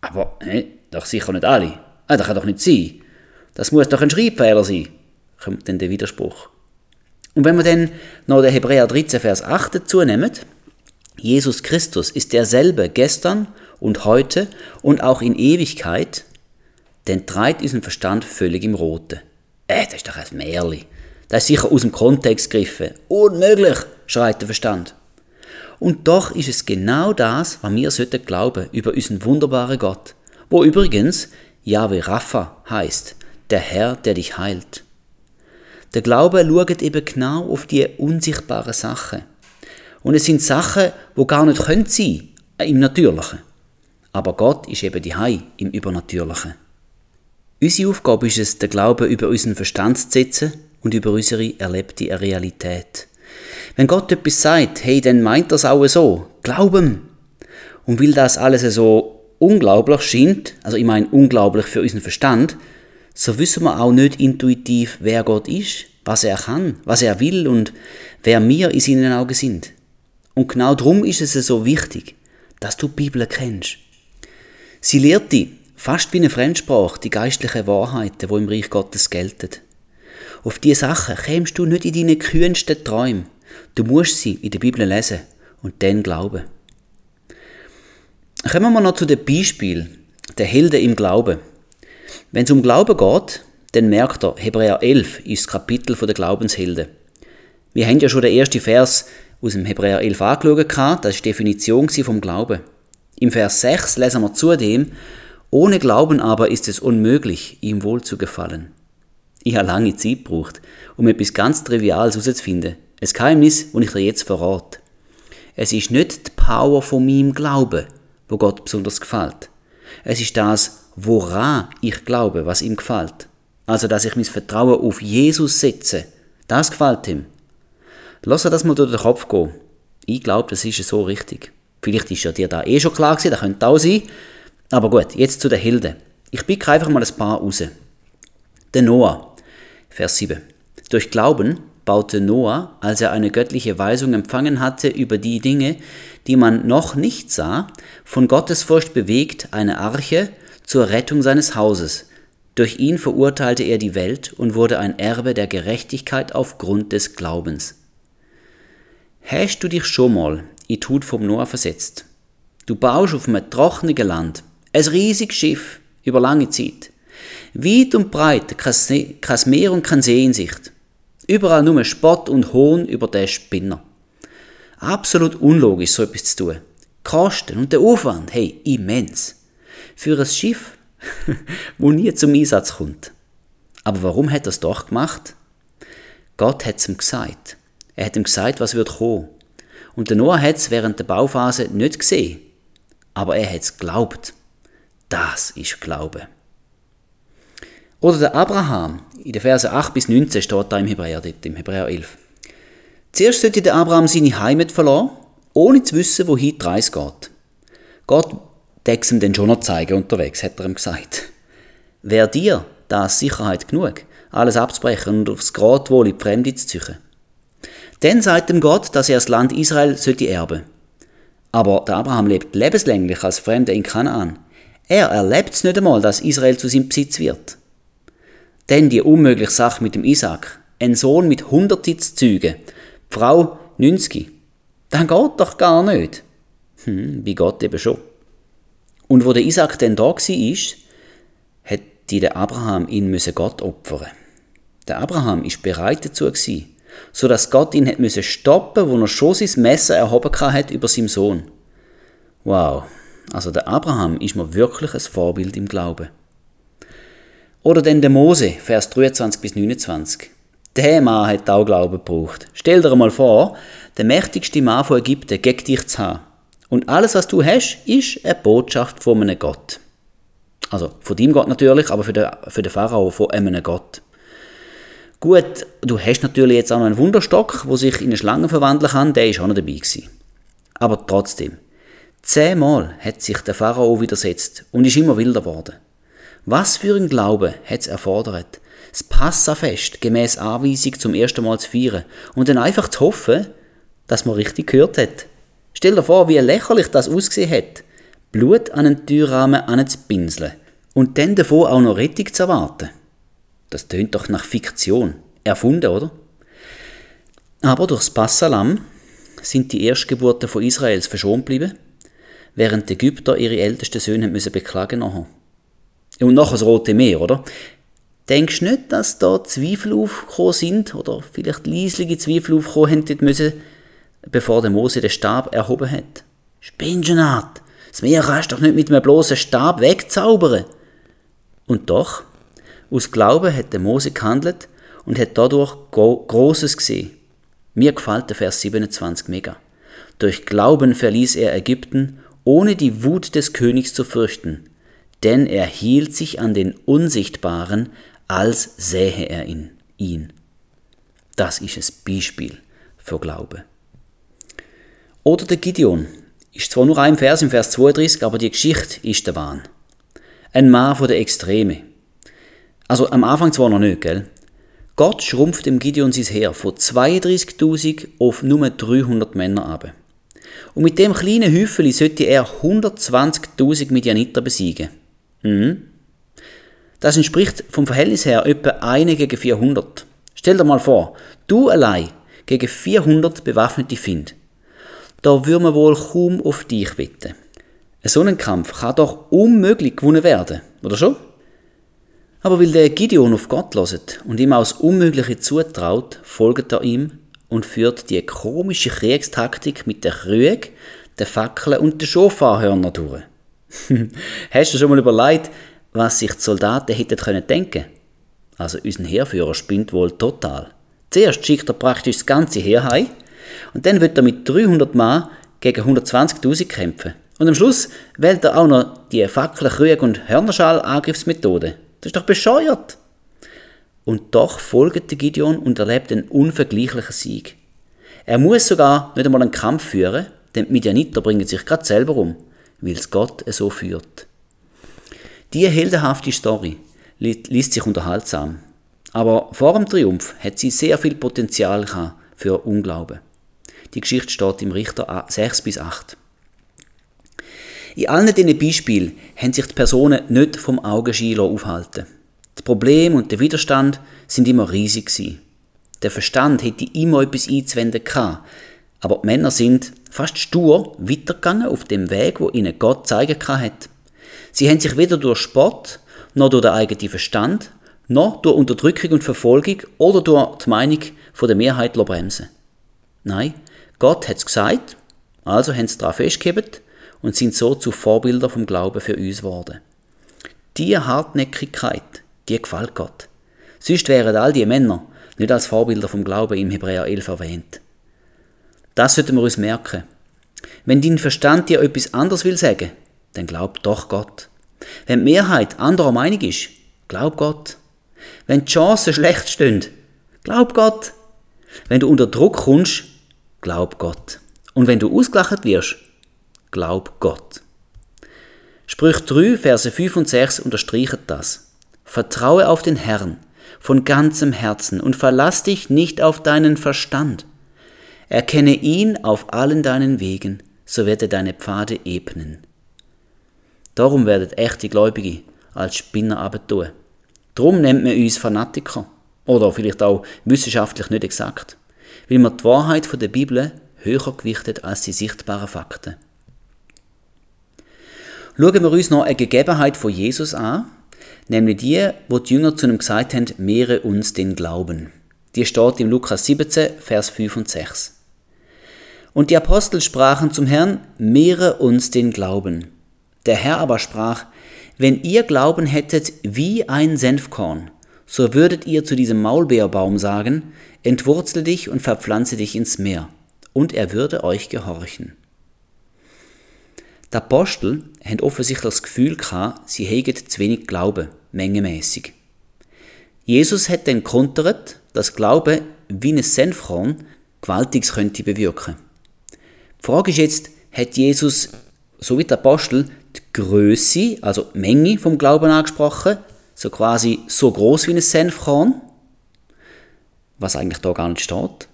Aber, äh, doch sicher nicht alle. Ah, das kann doch nicht sein. Das muss doch ein Schreibfehler sein, kommt dann der Widerspruch. Und wenn wir dann noch den Hebräer 13, Vers 8 dazu nehmen, Jesus Christus ist derselbe gestern und heute und auch in Ewigkeit, dann treibt unseren Verstand völlig im Rote. Äh, das ist doch ein Märli. Das ist sicher aus dem Kontext gegriffen. Unmöglich, schreit der Verstand. Und doch ist es genau das, was wir sollten glauben über unseren wunderbaren Gott, wo übrigens Yahweh Rapha heißt, der Herr, der dich heilt. Der Glaube schaut eben genau auf die unsichtbaren Sachen. Und es sind Sachen, wo gar nicht können sein äh, im Natürlichen. Aber Gott ist eben die Hai im Übernatürlichen. Unsere Aufgabe ist es, den Glauben über unseren Verstand zu setzen und über unsere erlebte Realität. Wenn Gott etwas sagt, hey, dann meint es auch so. Glauben. Und weil das alles so unglaublich scheint, also ich meine unglaublich für unseren Verstand, so wissen wir auch nicht intuitiv, wer Gott ist, was er kann, was er will und wer wir in seinen Augen sind. Und genau darum ist es so wichtig, dass du die Bibel kennst. Sie lehrt dich, fast wie eine Fremdsprache, die geistlichen Wahrheiten, wo im Reich Gottes gelten. Auf diese Sachen kämst du nicht in deine kühnsten Träume. Du musst sie in der Bibel lesen und dann glauben. Kommen wir noch zu dem Beispiel der Helden im Glauben. Wenn es um Glauben geht, dann merkt er, Hebräer 11 ist das Kapitel der Glaubenshelden. Wir haben ja schon den ersten Vers aus dem Hebräer 11 angeschaut, das ist die Definition vom Glauben. Im Vers 6 lesen wir zudem, ohne Glauben aber ist es unmöglich, ihm wohl zu gefallen. Ich habe lange Zeit gebraucht, um etwas ganz Triviales herauszufinden. Ein Geheimnis, das ich dir jetzt verrate. Es ist nicht die Power von meinem Glauben, wo Gott besonders gefällt. Es ist das, woran ich glaube, was ihm gefällt. Also, dass ich mein Vertrauen auf Jesus setze. Das gefällt ihm. Lass das mal durch den Kopf gehen. Ich glaube, das ist so richtig. Vielleicht ist ja dir da eh schon klar gewesen, das könnte auch sein. Aber gut, jetzt zu den Helden. Ich picke einfach mal ein paar raus. Der Noah, Vers 7. Durch Glauben baute Noah, als er eine göttliche Weisung empfangen hatte über die Dinge, die man noch nicht sah, von Gottesfurcht bewegt, eine Arche zur Rettung seines Hauses. Durch ihn verurteilte er die Welt und wurde ein Erbe der Gerechtigkeit aufgrund des Glaubens. Hast du dich schon mal in Tut vom Noah versetzt? Du baust auf einem trockenen Land ein riesiges Schiff über lange Zeit. Weit und breit kein Meer und keine See in Sicht. Überall nur Spott und Hohn über den Spinner. Absolut unlogisch, so etwas zu tun. Kosten und der Aufwand, hey, immens. Für ein Schiff, [laughs] wo nie zum Einsatz kommt. Aber warum hat er es doch gemacht? Gott hat es ihm gesagt. Er hat ihm gesagt, was wird kommen. Und der Noah hat es während der Bauphase nicht gesehen. Aber er hat es geglaubt. Das ist Glaube. Oder der Abraham, in den Versen 8 bis 19 steht da im Hebräer, dort, im Hebräer 11. Zuerst sollte der Abraham seine Heimat verlassen, ohne zu wissen, wohin die Reise geht. Gott deckt ihm dann schon noch zeigen unterwegs, hat er ihm gesagt. Wäre dir das Sicherheit genug, alles abzubrechen und aufs Gradwohl in die Fremde zu ziehen? Dann sagt ihm Gott, dass er das Land Israel sollte erben. Aber der Abraham lebt lebenslänglich als Fremder in Kanaan. Er erlebt es nicht einmal, dass Israel zu seinem Besitz wird. Denn die unmögliche Sache mit dem Isaac, ein Sohn mit 100 Zügen, Frau 90, das geht doch gar nicht. Hm, bei Gott eben schon. Und wo der Isaac denn da war, hätte der Abraham ihn müsse Gott opfern. Der Abraham ist bereit dazu gewesen, so dass Gott ihn hätte müsse stoppen, wo er schon sein Messer erhoben hat über seinen Sohn. Wow, also der Abraham ist mir wirklich ein Vorbild im Glauben. Oder denn der Mose, Vers 23 bis 29. Der Mann hat auch Glauben gebraucht. Stell dir mal vor, der mächtigste Mann von Ägypten gegen dich zu haben. Und alles, was du hast, ist eine Botschaft von einem Gott. Also von deinem Gott natürlich, aber für den, für den Pharao von einem Gott. Gut, du hast natürlich jetzt auch noch einen Wunderstock, wo sich in eine Schlange verwandeln kann, der ist auch noch dabei gewesen. Aber trotzdem, Zehnmal hat sich der Pharao widersetzt und ist immer wilder geworden. Was für ein Glaube hat es erfordert, das Passafest gemäß Anweisung zum ersten Mal zu feiern und dann einfach zu hoffen, dass man richtig gehört hat. Stell dir vor, wie lächerlich das ausgesehen hat. Blut an den Türrahmen anzupinseln und dann davon auch noch Rettung zu erwarten. Das tönt doch nach Fiktion. Erfunden, oder? Aber durchs Passalam sind die Erstgeburten von Israels verschont geblieben während die Ägypter ihre ältesten Söhne müssen beklagen nachher. Und nachher das Rote Meer, oder? Denkst du nicht, dass da Zweifel aufgekommen sind, oder vielleicht leislige Zweifel aufgekommen hätten müssen, bevor der Mose den Stab erhoben hat? Spingenart! Das Meer kannst du doch nicht mit einem bloßen Stab wegzaubern! Und doch, aus Glauben hat der Mose gehandelt und hat dadurch Großes gesehen. Mir gefällt der Vers 27 mega. Durch Glauben verließ er Ägypten ohne die Wut des Königs zu fürchten, denn er hielt sich an den Unsichtbaren, als sähe er ihn. ihn. Das ist ein Beispiel für Glaube. Oder der Gideon. Ist zwar nur ein Vers im Vers 32, aber die Geschichte ist der Wahn. Ein Mann von der Extreme. Also am Anfang zwar noch nicht, gell? Gott schrumpft dem Gideon sein Heer von 32.000 auf nur 300 Männer ab. Und mit dem kleinen Häufchen sollte er 120.000 Midianiter besiegen. Mhm. Das entspricht vom Verhältnis her etwa 1 gegen 400. Stell dir mal vor, du allein gegen 400 bewaffnete Find. Da würde man wohl kaum auf dich wetten. So ein Kampf kann doch unmöglich gewonnen werden, oder schon? Aber weil der Gideon auf Gott loset und ihm aus Unmögliche zutraut, folgt er ihm und führt die komische Kriegstaktik mit der Krüge, den Fackeln und den Schofarhörnern durch. [laughs] Hast du schon mal überlegt, was sich die Soldaten hätten können denken? Also unser Heerführer spinnt wohl total. Zuerst schickt er praktisch das ganze Heer heim und dann wird er mit 300 Mann gegen 120.000 kämpfen. Und am Schluss wählt er auch noch die Fackel, Krüge und Hörnerschall-Angriffsmethode. Das ist doch bescheuert. Und doch folgt der Gideon und erlebt einen unvergleichlichen Sieg. Er muss sogar nicht einmal einen Kampf führen, denn die Midianiter bringen sich gerade selber um, weil es Gott so führt. Diese heldenhafte Story liest sich unterhaltsam, aber vor dem Triumph hat sie sehr viel Potenzial für Unglauben. Die Geschichte steht im Richter 6 bis 8. In allen diesen Beispielen haben sich die Personen nicht vom Augenschein aufhalten. Das Problem und der Widerstand sind immer riesig. Der Verstand hätte immer etwas einzuwenden gehabt, aber die Männer sind fast stur weitergegangen auf dem Weg, wo ihnen Gott zeigen hat. Sie haben sich weder durch Sport, noch durch den eigenen Verstand, noch durch Unterdrückung und Verfolgung oder durch die Meinung der Mehrheit bremsen. Nein, Gott hat es gesagt, also haben sie daran festgehalten und sind so zu Vorbilder vom Glauben für uns geworden. Diese Hartnäckigkeit, die gefällt Gott. Sonst wären all die Männer nicht als Vorbilder vom Glauben im Hebräer 11 erwähnt. Das sollten wir uns merken. Wenn dein Verstand dir etwas anderes will sagen, dann glaub doch Gott. Wenn die Mehrheit anderer Meinung ist, glaub Gott. Wenn die Chancen schlecht stehen, glaub Gott. Wenn du unter Druck kommst, glaub Gott. Und wenn du ausgelacht wirst, glaub Gott. Sprüch 3, Verse 5 und 6 unterstreichen das. Vertraue auf den Herrn von ganzem Herzen und verlass dich nicht auf deinen Verstand. Erkenne ihn auf allen deinen Wegen, so wird er deine Pfade ebnen. Darum werden echte Gläubige als Spinner abtun. Darum nennt man uns Fanatiker. Oder vielleicht auch wissenschaftlich nicht exakt. Weil man die Wahrheit der Bibel höher gewichtet als die sichtbaren Fakten. Schauen wir uns noch eine Gegebenheit von Jesus an, nämlich die, wo die Jünger zu ihm gesagt haben, mehre uns den Glauben. Die steht im Lukas 17, Vers 5 und 6. Und die Apostel sprachen zum Herrn, mehre uns den Glauben. Der Herr aber sprach, wenn ihr Glauben hättet wie ein Senfkorn, so würdet ihr zu diesem Maulbeerbaum sagen, entwurzel dich und verpflanze dich ins Meer, und er würde euch gehorchen. Die Apostel haben offensichtlich das Gefühl gehabt, sie hätten zu wenig Glauben, mengemäßig. Jesus hat dann kontert, dass Glaube wie ein Senfkorn Gewaltiges könnte bewirken. Die Frage ist jetzt, hat Jesus, so wie der Apostel, die Größe, also die Menge vom Glauben angesprochen, so quasi so groß wie ein Senfkorn, was eigentlich da gar nicht steht?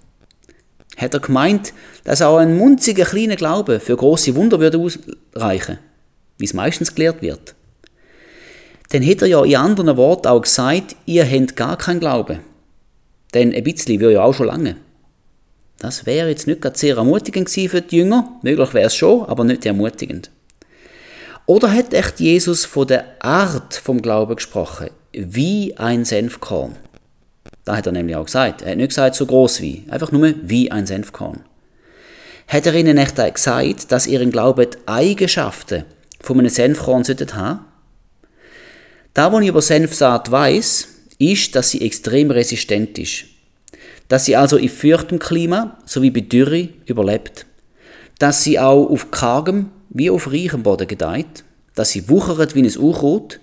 hat er gemeint, dass auch ein munziger kleiner Glaube für große Wunder würde ausreichen, wie es meistens gelehrt wird. Dann hätte er ja in anderen Worten auch gesagt, ihr habt gar keinen Glauben. Denn ein bisschen wäre ja auch schon lange. Das wäre jetzt nicht gerade sehr ermutigend gewesen für die Jünger, möglich wäre es schon, aber nicht ermutigend. Oder hat echt Jesus von der Art vom Glauben gesprochen, wie ein Senfkorn? Da hat er nämlich auch gesagt. Er hat nicht gesagt so groß wie, einfach nur wie ein Senfkorn. Hat er ihnen echt gesagt, dass ihren Glauben die Eigenschaften von einem Senfkorn sollten haben? Da, was ich über Senfsaat weiß, ist, dass sie extrem resistent ist. Dass sie also in feuchtem Klima sowie bei Dürre überlebt. Dass sie auch auf kargem wie auf reichem Boden gedeiht. dass sie wuchert wie ein Unkraut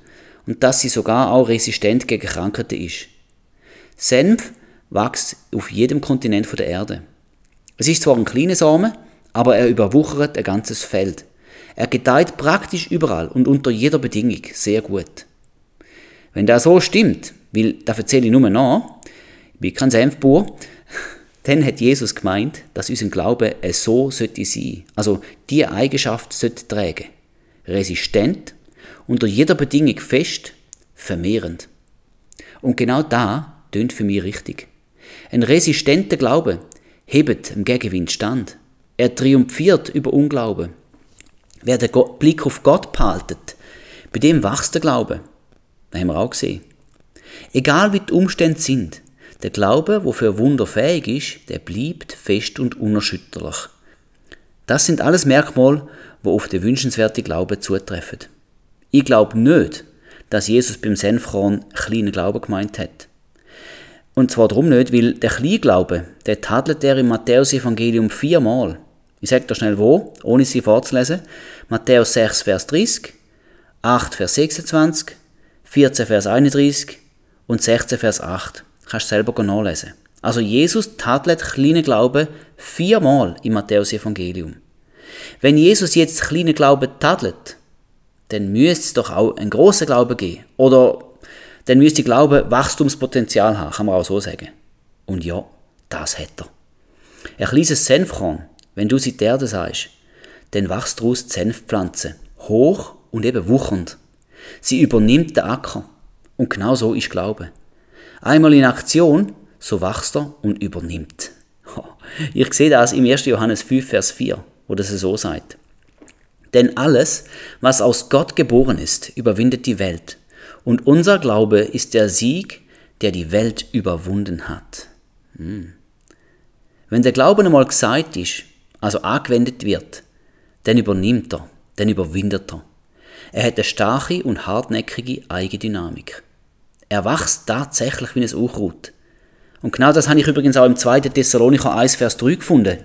und dass sie sogar auch resistent gegen Krankheiten ist. Senf wächst auf jedem Kontinent der Erde. Es ist zwar ein kleiner Samen, aber er überwuchert ein ganzes Feld. Er gedeiht praktisch überall und unter jeder Bedingung sehr gut. Wenn das so stimmt, weil da erzähle ich nur nach, ich bin kein Senfbauer, [laughs] dann hat Jesus gemeint, dass unser Glaube so sollte sein. Also die Eigenschaft sollte tragen. Resistent, unter jeder Bedingung fest, vermehrend. Und genau da tönt für mich richtig. Ein resistenter Glaube hebt im Gegenwind stand. Er triumphiert über Unglauben. Wer den Blick auf Gott behaltet, bei dem wächst der Glaube. Das haben wir auch gesehen. Egal wie die Umstände sind, der Glaube, der für Wunder fähig ist, der bleibt fest und unerschütterlich. Das sind alles Merkmale, die auf den wünschenswerten Glauben zutreffen. Ich glaube nicht, dass Jesus beim Senfkorn kleinen Glauben gemeint hat. Und zwar darum nicht, weil der Kleinglaube, der tadelt er im Matthäus-Evangelium viermal. Ich sage dir schnell wo, ohne sie vorzulesen. Matthäus 6, Vers 30, 8, Vers 26, 14, Vers 31 und 16, Vers 8. Kannst du selber nachlesen. Also Jesus tadelt kleine Glauben viermal im Matthäus-Evangelium. Wenn Jesus jetzt kleine Glauben tadelt, dann müsste es doch auch einen großen Glauben geben. Oder dann müsste Glaube Wachstumspotenzial haben, kann man auch so sagen. Und ja, das hat er. Ein kleines Senfkorn, wenn du sie die Erde sagst, dann wächst daraus die Senfpflanze, hoch und eben wuchernd. Sie übernimmt den Acker. Und genau so ist Glaube. Einmal in Aktion, so wächst er und übernimmt. [laughs] Ich sehe das im 1. Johannes 5, Vers 4, wo das so sagt. Denn alles, was aus Gott geboren ist, überwindet die Welt. Und unser Glaube ist der Sieg, der die Welt überwunden hat. Hm. Wenn der Glaube einmal gesagt ist, also angewendet wird, dann übernimmt er, dann überwindet er. Er hat eine starke und hartnäckige Eigendynamik. Er wächst tatsächlich wie ein Unkraut. Und genau das habe ich übrigens auch im 2. Thessalonicher 1, Vers 3 gefunden.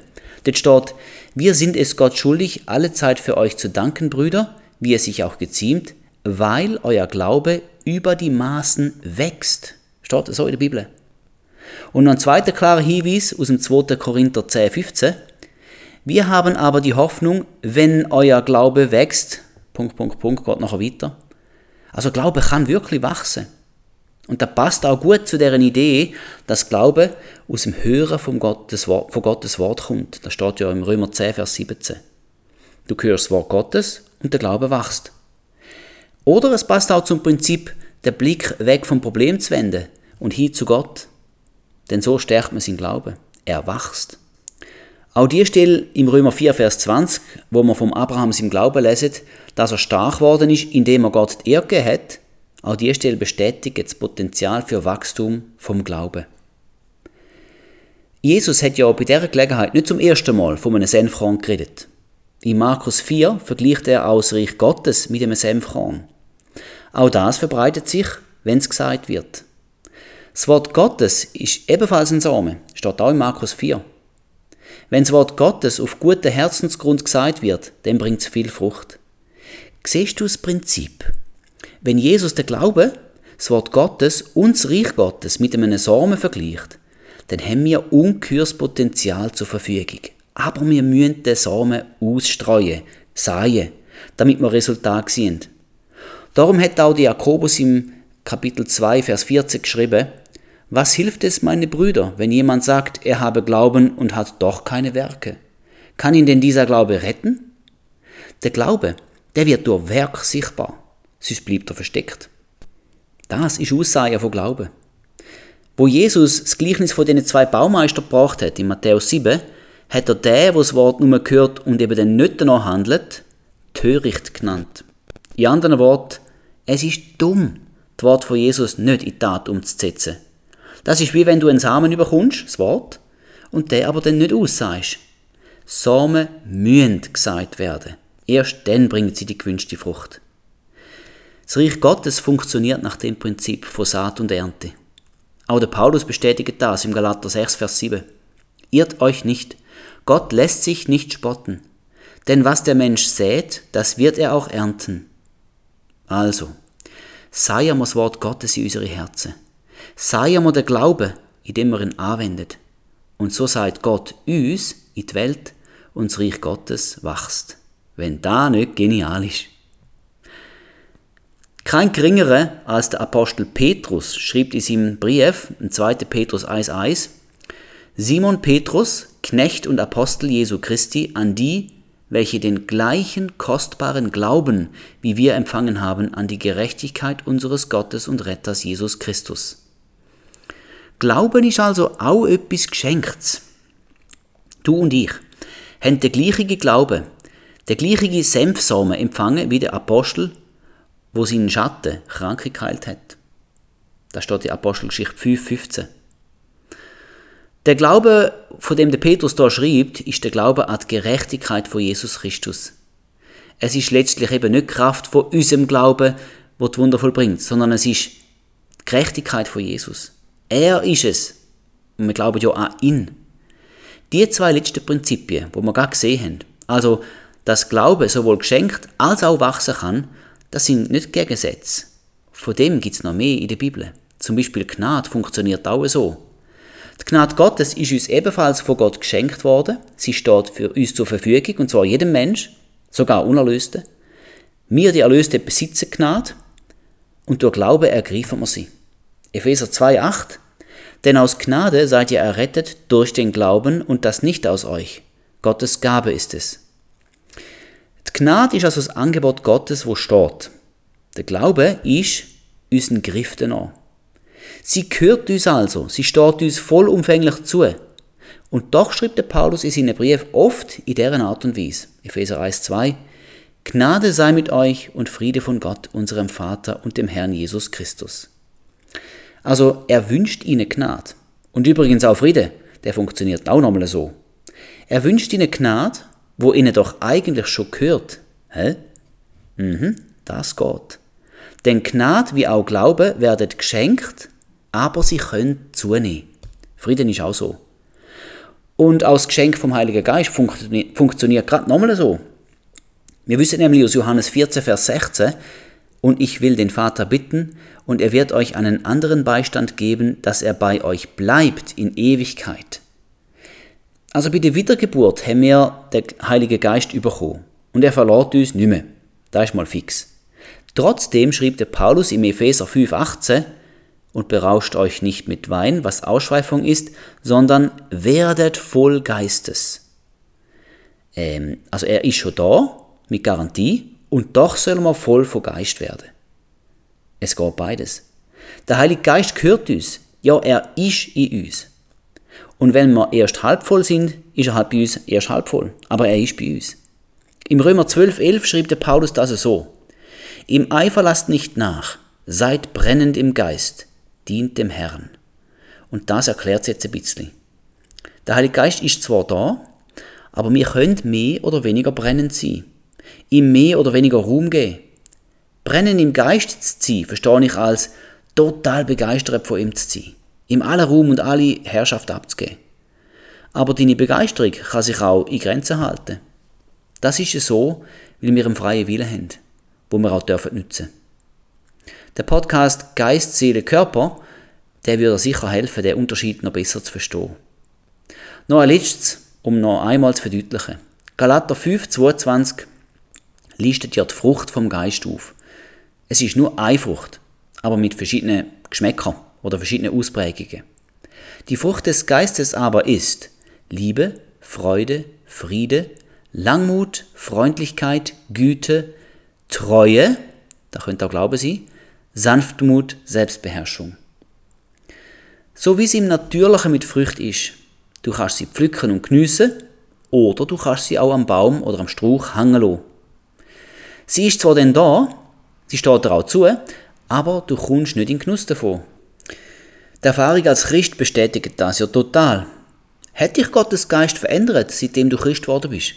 Dort steht, wir sind es Gott schuldig, alle Zeit für euch zu danken, Brüder, wie es sich auch geziemt, weil euer Glaube über die Maßen wächst. Steht so in der Bibel. Und noch ein zweiter klarer Hinweis aus dem 2. Korinther 10, 15. Wir haben aber die Hoffnung, wenn euer Glaube wächst, Punkt, Punkt, Punkt, geht nachher weiter. Also Glaube kann wirklich wachsen. Und das passt auch gut zu deren Idee, dass Glaube aus dem Hören von Gottes, Wort, von Gottes Wort kommt. Das steht ja im Römer 10, Vers 17. Du hörst das Wort Gottes und der Glaube wächst. Oder es passt auch zum Prinzip, den Blick weg vom Problem zu wenden und hin zu Gott. Denn so stärkt man seinen Glauben. Er wächst. Auch die Stelle im Römer 4, Vers 20, wo man vom Abraham im Glauben lesen, dass er stark worden ist, indem er Gott die Ehre hat, auch diese Stelle bestätigt das Potenzial für Wachstum vom Glauben. Jesus hat ja bei dieser Gelegenheit nicht zum ersten Mal von einem Senfkorn geredet. In Markus 4 vergleicht er auch das Reich Gottes mit einem Senfkorn. Auch das verbreitet sich, wenn es gesagt wird. Das Wort Gottes ist ebenfalls ein Samen, steht auch in Markus 4. Wenn das Wort Gottes auf guten Herzensgrund gesagt wird, dann bringt es viel Frucht. Siehst du das Prinzip? Wenn Jesus den Glauben, das Wort Gottes und das Reich Gottes mit einem Samen vergleicht, dann haben wir ungeheures Potenzial zur Verfügung. Aber wir müssen den Samen ausstreuen, säen, damit wir Resultate sehen. Darum hat auch Jakobus im Kapitel 2, Vers 14 geschrieben, was hilft es, meine Brüder, wenn jemand sagt, er habe Glauben und hat doch keine Werke? Kann ihn denn dieser Glaube retten? Der Glaube, der wird durch Werk sichtbar sonst bleibt er versteckt. Das ist Aussage von Glauben. Wo Jesus das Gleichnis von den zwei Baumeistern gebracht hat, in Matthäus 7, hat er den, der das Wort nur gehört und eben dann nicht danach handelt, töricht genannt. In anderen Worten, es ist dumm, das Wort von Jesus nicht in Tat umzusetzen. Das ist wie wenn du einen Samen überkommst, das Wort, und der aber dann nicht aussagst. Samen müssen gesagt werden. Erst dann bringen sie die gewünschte Frucht. Das Reich Gottes funktioniert nach dem Prinzip von Saat und Ernte. Auch der Paulus bestätigt das im Galater 6, Vers 7. Irrt euch nicht, Gott lässt sich nicht spotten. Denn was der Mensch sät, das wird er auch ernten. Also, sei wir das Wort Gottes in unsere Herzen. Sei wir den Glauben, indem wir ihn anwendet. Und so sagt Gott uns in die Welt und das Reich Gottes wächst. Wenn da nicht genial ist. Kein geringerer als der Apostel Petrus schrieb in seinem Brief, in 2. Petrus 1,1, Simon Petrus, Knecht und Apostel Jesu Christi, an die, welche den gleichen kostbaren Glauben, wie wir empfangen haben, an die Gerechtigkeit unseres Gottes und Retters Jesus Christus. Glauben ist also auch etwas Geschenktes. Du und ich haben den gleichen Glauben, den gleichen Senfsamen empfangen wie der Apostel wo seinen Schatten Kranke geheilt hat. Da steht in Apostelgeschichte 5,15. Der Glaube, von dem der Petrus da schreibt, ist der Glaube an die Gerechtigkeit von Jesus Christus. Es ist letztlich eben nicht Kraft von unserem Glauben, wo die Wunder vollbringt, sondern es ist die Gerechtigkeit von Jesus. Er ist es. Und wir glauben ja an ihn. Die zwei letzten Prinzipien, wo wir gerade gesehen haben, also dass Glaube sowohl geschenkt als auch wachsen kann, das sind nicht Gegensätze. Von dem gibt es noch mehr in der Bibel. Zum Beispiel Gnade funktioniert auch so. Die Gnade Gottes ist uns ebenfalls von Gott geschenkt worden. Sie steht für uns zur Verfügung, und zwar jedem Mensch, sogar Unerlösten. Wir, die Erlösten, besitzen Gnade und durch Glaube ergreifen wir sie. Epheser 2,8 Denn aus Gnade seid ihr errettet durch den Glauben und das nicht aus euch. Gottes Gabe ist es. Gnade ist also das Angebot Gottes, wo steht. Der Glaube ist unseren Griff an. Sie gehört uns also, sie steht uns vollumfänglich zu. Und doch schreibt der Paulus in seinen Brief oft in deren Art und Weise. Epheser 1,2 Gnade sei mit euch und Friede von Gott, unserem Vater und dem Herrn Jesus Christus. Also er wünscht ihnen Gnade. Und übrigens auch Friede, der funktioniert auch nochmal so. Er wünscht ihnen Gnade wo ihnen doch eigentlich schon gehört. Hä? Mhm, das geht. Denn Gnade wie auch Glaube werden geschenkt, aber sie können zunehmen. Frieden ist auch so. Und das Geschenk vom Heiligen Geist funktioniert, funktioniert gerade nochmal so. Wir wissen nämlich aus Johannes 14, Vers 16, und ich will den Vater bitten, und er wird euch einen anderen Beistand geben, dass er bei euch bleibt in Ewigkeit. Also bei der Wiedergeburt haben wir den Heiligen Geist bekommen. Und er verlässt uns nicht mehr. Das ist mal fix. Trotzdem schrieb der Paulus im Epheser 5,18 und berauscht euch nicht mit Wein, was Ausschweifung ist, sondern werdet voll Geistes. Ähm, also er ist schon da, mit Garantie, und doch soll man voll von Geist werden. Es geht beides. Der Heilige Geist gehört uns. Ja, er ist in uns. Und wenn wir erst halb voll sind, ist er halt bei uns erst halb voll. Aber er ist bei uns. Im Römer 12,11 schrieb der Paulus das so. Im Eifer lasst nicht nach, seid brennend im Geist, dient dem Herrn. Und das erklärt es jetzt ein bisschen. Der Heilige Geist ist zwar da, aber wir können mehr oder weniger brennend sein. Ihm mehr oder weniger Ruhm geben. Brennen im Geist zu sein, verstehe ich als total begeistert von ihm zu sein ihm alle Ruhm und alle Herrschaft abzugeben. Aber deine Begeisterung kann sich auch in Grenzen halten. Das ist es so, weil wir einen freien Willen haben, wo wir auch dürfen nutzen. Der Podcast Geist, Seele, Körper, der würde sicher helfen, den Unterschied noch besser zu verstehen. Noch ein letztes, um noch einmal zu verdeutlichen. Galater 5, 22 listet ja die Frucht vom Geist auf. Es ist nur eine Frucht, aber mit verschiedenen Geschmäckern oder verschiedene Ausprägungen. Die Frucht des Geistes aber ist Liebe, Freude, Friede, Langmut, Freundlichkeit, Güte, Treue, da könnte auch Glaube sein, Sanftmut, Selbstbeherrschung. So wie es im Natürlichen mit Früchten ist, du kannst sie pflücken und geniessen, oder du kannst sie auch am Baum oder am Strauch hängen lassen. Sie ist zwar dann da, sie steht dir auch zu, aber du kommst nicht in Genuss davon. Die Erfahrung als Christ bestätigt das ja total. Hat dich Gottes Geist verändert, seitdem du Christ geworden bist?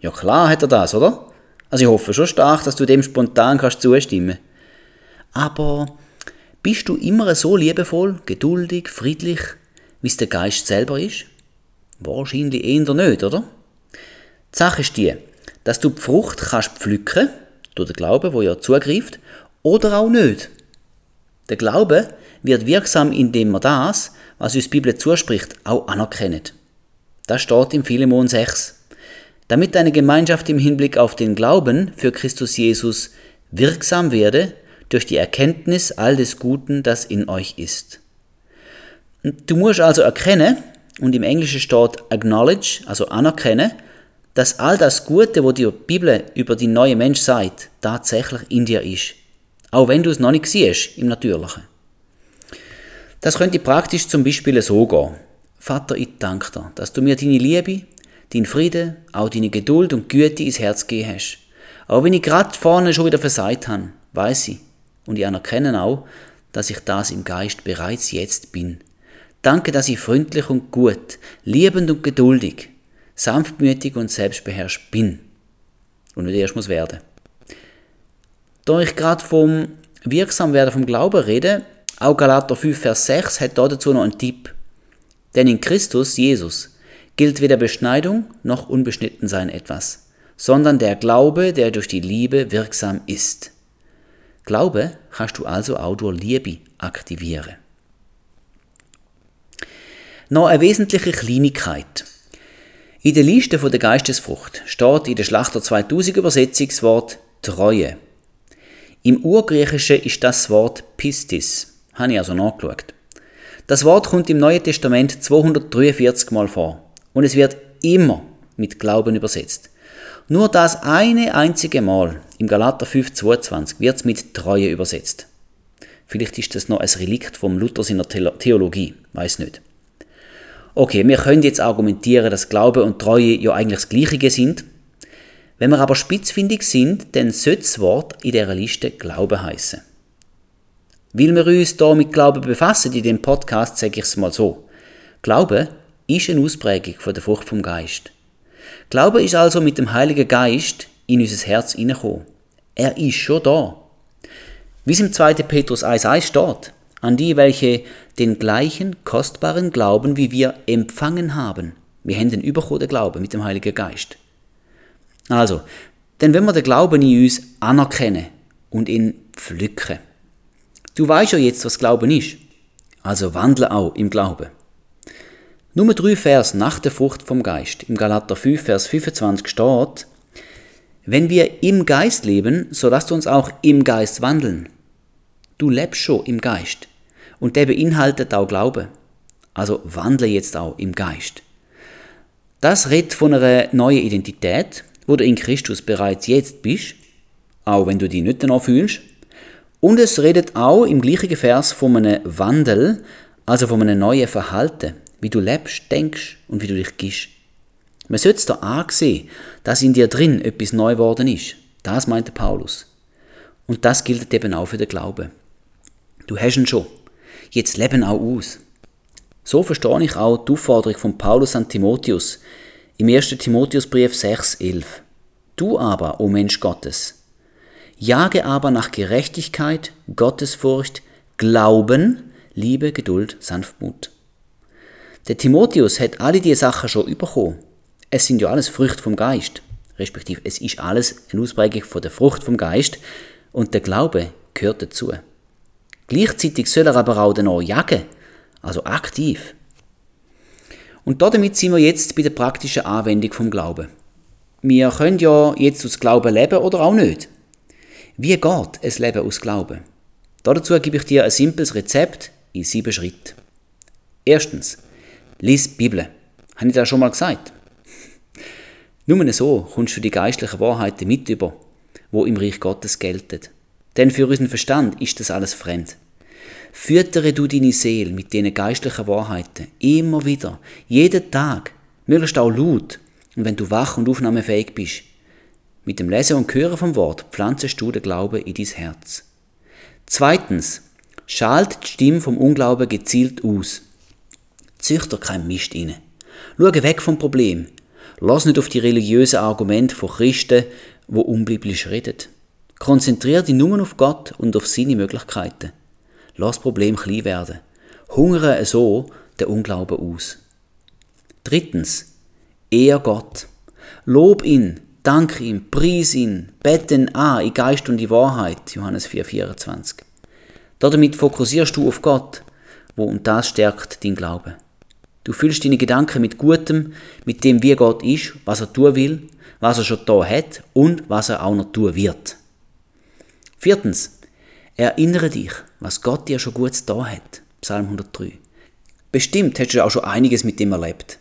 Ja klar hat er das, oder? Also ich hoffe schon stark, dass du dem spontan kannst zustimmen. Aber bist du immer so liebevoll, geduldig, friedlich, wie es der Geist selber ist? Wahrscheinlich eher nicht, oder? Die Sache ist die, dass du die Frucht kannst pflücken, durch den Glauben, wo ja zugreift, oder auch nicht. Der Glaube wird wirksam, indem wir das, was uns die Bibel zuspricht, auch anerkennen. Das steht im Philemon 6. Damit deine Gemeinschaft im Hinblick auf den Glauben für Christus Jesus wirksam werde durch die Erkenntnis all des Guten, das in euch ist. Du musst also erkennen, und im Englischen steht acknowledge, also anerkennen, dass all das Gute, wo die Bibel über die neue Mensch sagt, tatsächlich in dir ist. Auch wenn du es noch nicht siehst im Natürlichen. Das könnte praktisch zum Beispiel so gehen. Vater, ich danke dir, dass du mir deine Liebe, deinen Frieden, auch deine Geduld und Güte ins Herz gegeben hast. Auch wenn ich gerade vorne schon wieder versagt habe, weiß ich. Und ich anerkenne auch, dass ich das im Geist bereits jetzt bin. Danke, dass ich freundlich und gut, liebend und geduldig, sanftmütig und selbstbeherrscht bin. Und nicht erst muss werden. Da ich gerade vom Wirksamwerden vom Glauben rede, auch Galater 5, Vers 6 hat dazu noch einen Tipp. Denn in Christus, Jesus, gilt weder Beschneidung noch Unbeschnittensein etwas, sondern der Glaube, der durch die Liebe wirksam ist. Glaube kannst du also auch durch Liebe aktivieren. Noch eine wesentliche Kleinigkeit. In der Liste der Geistesfrucht steht in der Schlachter 2000 Übersetzung das Wort Treue. Im Urgriechischen ist das Wort Pistis. Habe ich also nachgeschaut. Das Wort kommt im Neuen Testament 243 Mal vor und es wird immer mit Glauben übersetzt. Nur das eine einzige Mal im Galater 5,22 wird es mit Treue übersetzt. Vielleicht ist das noch ein Relikt vom Luther seiner Theologie, weiß nicht. Okay, wir können jetzt argumentieren, dass Glaube und Treue ja eigentlich das Gleiche sind. Wenn wir aber spitzfindig sind, dann sollte das Wort in dieser Liste Glaube heißen. Weil wir uns hier mit Glauben befassen in dem Podcast, sage ich es mal so. Glaube ist eine Ausprägung von der Frucht vom Geist. Glaube ist also mit dem Heiligen Geist in unser Herz hineingekommen. Er ist schon da. Wie es im 2. Petrus 1,1 steht, an die, welche den gleichen kostbaren Glauben wie wir empfangen haben. Wir haben den überkommenen Glauben mit dem Heiligen Geist. Also, denn wenn wir den Glauben in uns anerkennen und ihn pflücken. Du weißt ja jetzt, was Glauben ist. Also wandle auch im Glauben. Nummer drei Vers nach der Frucht vom Geist. Im Galater 5, Vers 25 steht, wenn wir im Geist leben, so lasst uns auch im Geist wandeln. Du lebst schon im Geist. Und der beinhaltet auch Glaube. Also wandle jetzt auch im Geist. Das redet von einer neuen Identität, wo du in Christus bereits jetzt bist, auch wenn du die nicht danach fühlst. Und es redet auch im gleichen Vers von einem Wandel, also von einem neuen Verhalten, wie du lebst, denkst und wie du dich gibst. Man sollte es da ansehen, dass in dir drin etwas neu geworden ist. Das meinte Paulus. Und das gilt eben auch für den Glauben. Du hast ihn schon. Jetzt leben auch aus. So verstehe ich auch die Aufforderung von Paulus an Timotheus im 1. Timotheusbrief 6,11. Du aber, o Mensch Gottes, jage aber nach Gerechtigkeit, Gottesfurcht, Glauben, Liebe, Geduld, Sanftmut. Der Timotheus hat alle diese Sachen schon bekommen. Es sind ja alles Früchte vom Geist, respektive es ist alles eine Ausprägung von der Frucht vom Geist und der Glaube gehört dazu. Gleichzeitig soll er aber auch noch jagen, also aktiv. Und damit sind wir jetzt bei der praktischen Anwendung vom Glauben. Wir können ja jetzt aus Glauben leben oder auch nicht. Wie geht ein Leben aus Glauben? Dazu gebe ich dir ein simples Rezept in sieben Schritten. Erstens, lies die Bibel. Habe ich das schon mal gesagt? Nur so kommst du die geistlichen Wahrheiten mit über, wo im Reich Gottes gelten. Denn für unseren Verstand ist das alles fremd. Füttere du deine Seele mit diesen geistlichen Wahrheiten immer wieder, jeden Tag, möglichst auch laut und wenn du wach und aufnahmefähig bist. Mit dem Lesen und Hören vom Wort pflanzest du den Glauben in dein Herz. Zweitens, schalt die Stimme vom Unglauben gezielt aus. Züchter kein Mist inne. Schau weg vom Problem. Lass nicht auf die religiösen Argumente von Christen, wo unbiblisch reden. Konzentriere dich nur auf Gott und auf seine Möglichkeiten. Lass das Problem klein werden. Hungere so den Unglauben aus. Drittens, ehr Gott. Lob ihn, dank ihm, pries ihn, beten an in Geist und in Wahrheit, Johannes 4,24. Damit fokussierst du auf Gott, wo und das stärkt dein Glaube. Du füllst deine Gedanken mit Gutem, mit dem, wie Gott ist, was er tun will, was er schon da hat und was er auch noch tun wird. Viertens, erinnere dich, was Gott dir schon Gutes da hat. Psalm 103. Bestimmt hast du auch schon einiges mit dem erlebt.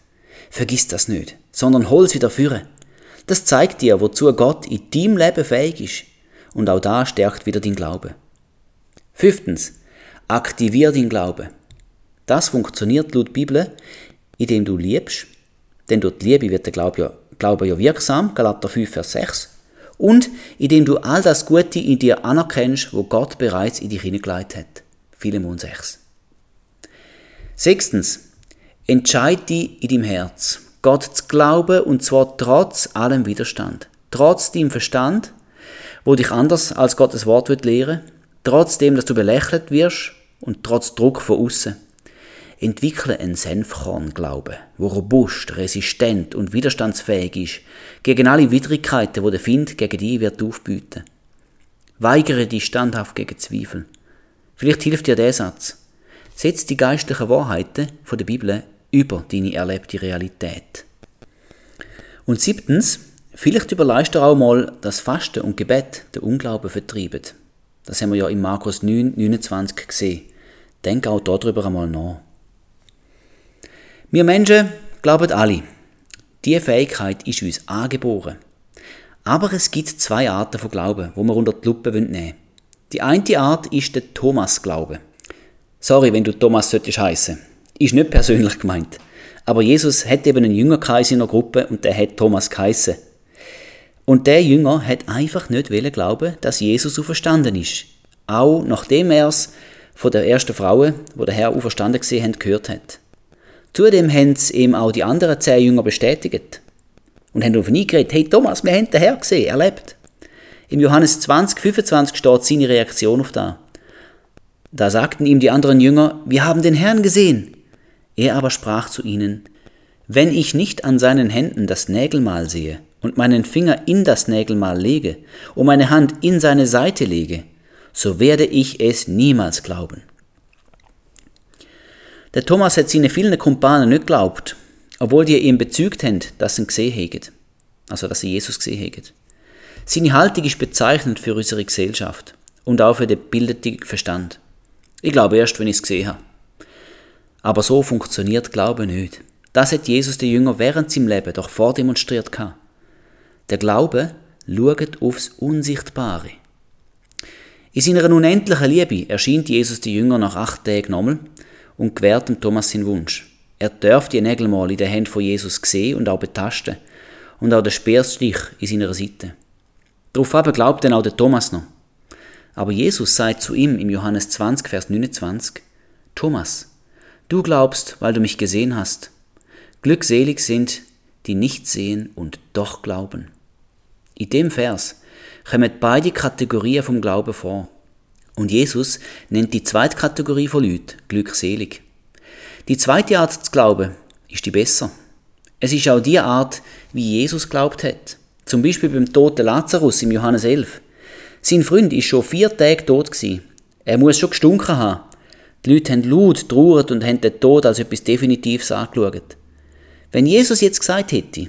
Vergiss das nicht, sondern hol es wieder führen. Das zeigt dir, wozu Gott in deinem Leben fähig ist. Und auch da stärkt wieder dein Glaube. Fünftens, aktivier dein Glaube. Das funktioniert laut Bibel, indem du liebst, denn durch die Liebe wird der Glaube ja, Glaube ja wirksam, Galater 5, Vers 6, und indem du all das Gute in dir anerkennst, wo Gott bereits in dich hineingelegt hat. Philemon 6. Sechstens, entscheide dich in deinem Herz, Gott zu glauben und zwar trotz allem Widerstand. Trotz deinem Verstand, wo dich anders als Gottes Wort wird lehren, trotzdem, dass du belächelt wirst und trotz Druck von außen. Entwickle einen Senfkorn-Glauben, wo robust, resistent und widerstandsfähig ist gegen alle Widrigkeiten, wo der Find gegen dich wird aufbieten. Weigere dich standhaft gegen Zweifel. Vielleicht hilft dir der Satz. Setz die geistlichen Wahrheiten von der Bibel über deine erlebte Realität. Und siebtens, vielleicht überleist du auch mal, dass Fasten und Gebet den Unglauben vertreiben. Das haben wir ja in Markus 9, 29 gesehen. Denk auch darüber einmal nach. Wir Menschen glauben alle, diese Fähigkeit ist uns angeboren. Aber es gibt zwei Arten von Glauben, wo wir unter die Lupe nehmen wollen. Die eine Art ist der Thomas-Glaube. Sorry, wenn du Thomas solltest heißen. Ist nicht persönlich gemeint. Aber Jesus hat eben einen Jünger in der Gruppe und der hat Thomas geheißen. Und der Jünger hat einfach nicht wollen glauben, dass Jesus auferstanden ist. Auch nachdem er es von der ersten Frau, wo der Herr auferstanden gesehen hat, gehört hat. Zudem haben es ihm auch die anderen zehn Jünger bestätigt. Und haben auf ihn geredet, hey Thomas, wir haben den Herr gesehen, erlebt. Im Johannes 20, 25 steht seine Reaktion auf da. Da sagten ihm die anderen Jünger, wir haben den Herrn gesehen. Er aber sprach zu ihnen, wenn ich nicht an seinen Händen das Nägelmal sehe und meinen Finger in das Nägelmal lege und meine Hand in seine Seite lege, so werde ich es niemals glauben. Der Thomas hat seine vielen Kumpanen nicht geglaubt, obwohl die ihm bezeugt haben, dass sie ihn gesehen haben. Also, dass sie Jesus gesehen haben. Seine Haltung ist bezeichnend für unsere Gesellschaft und auch für den bildeten Verstand. Ich glaube erst, wenn ich es gesehen habe. Aber so funktioniert Glaube nicht. Das hat Jesus den Jünger während seinem Leben doch vordemonstriert. Der Glaube schaut aufs Unsichtbare. In seiner unendlichen Liebe erscheint Jesus den Jünger nach acht Tagen nochmal und gewährt dem Thomas seinen Wunsch. Er darf die Nägel mal in den Händen von Jesus sehen und auch betasten und auch den Speerstich in seiner Seite. Darauf glaubt dann auch der Thomas noch. Aber Jesus sagt zu ihm im Johannes 20, Vers 29, Thomas, du glaubst, weil du mich gesehen hast. Glückselig sind, die nicht sehen und doch glauben. In dem Vers kommen beide Kategorien vom Glauben vor. Und Jesus nennt die zweite Kategorie von Leuten glückselig. Die zweite Art zu glauben ist die besser. Es ist auch die Art, wie Jesus glaubt hat. Zum Beispiel beim toten Lazarus im Johannes 11. Sein Freund ist schon vier Tage tot gewesen. Er muss schon gestunken haben. Die Leute haben laut trauert und haben den Tod als etwas Definitives angeschaut. Wenn Jesus jetzt gesagt hätte,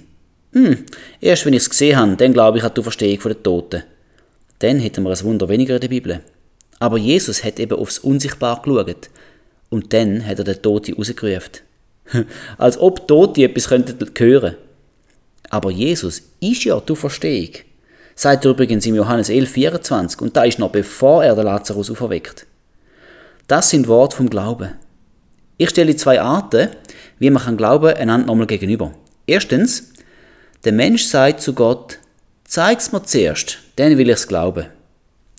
hm, erst wenn ich es gesehen habe, dann glaube ich an die Verstehung der Toten, dann hätten wir ein Wunder weniger in der Bibel. Aber Jesus hat eben aufs Unsichtbare geschaut. Und dann hat er den Tote rausgerufen. [laughs] Als ob Tote etwas könnten. Aber Jesus ist ja die Verstehung. Sagt er übrigens im Johannes 11, 24. Und da ist noch bevor er den Lazarus auferweckt. Das sind Worte vom Glauben. Ich stelle zwei Arten, wie man kann glauben, einander nochmal gegenüber. Erstens, der Mensch sagt zu Gott, zeig's mir zuerst, dann will ich's glauben.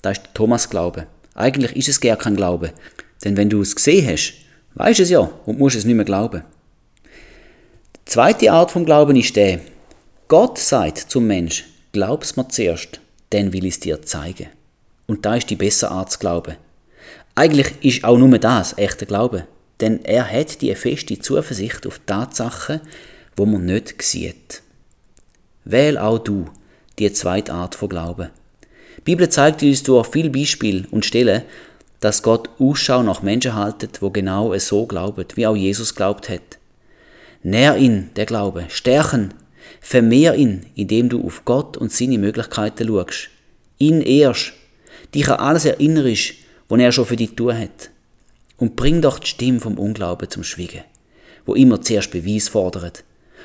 Das ist Thomas Glaube. Eigentlich ist es gar kein Glaube. Denn wenn du es gesehen hast, weißt es ja und musst es nicht mehr glauben. Die zweite Art vom Glauben ist der, Gott sagt zum Mensch, glaub's mir zuerst, dann will ich es dir zeigen. Und da ist die bessere Art zu glauben. Eigentlich ist auch nur das echter Glaube, denn er hat die feste Zuversicht auf Tatsachen, wo man nicht sieht. Wähl auch du die zweite Art von Glauben. Die Bibel zeigt uns durch viele Beispiele und Stellen, dass Gott Ausschau nach Menschen haltet, wo genau so glauben, wie auch Jesus glaubt hat. Nähr ihn, der Glaube, stärken, vermehr ihn, indem du auf Gott und seine Möglichkeiten schaust. Ihn ehrst, dich an alles erinnerst, was er schon für dich tun hat. Und bring doch die Stimme vom Unglauben zum Schwiegen, wo immer zuerst Beweis fordert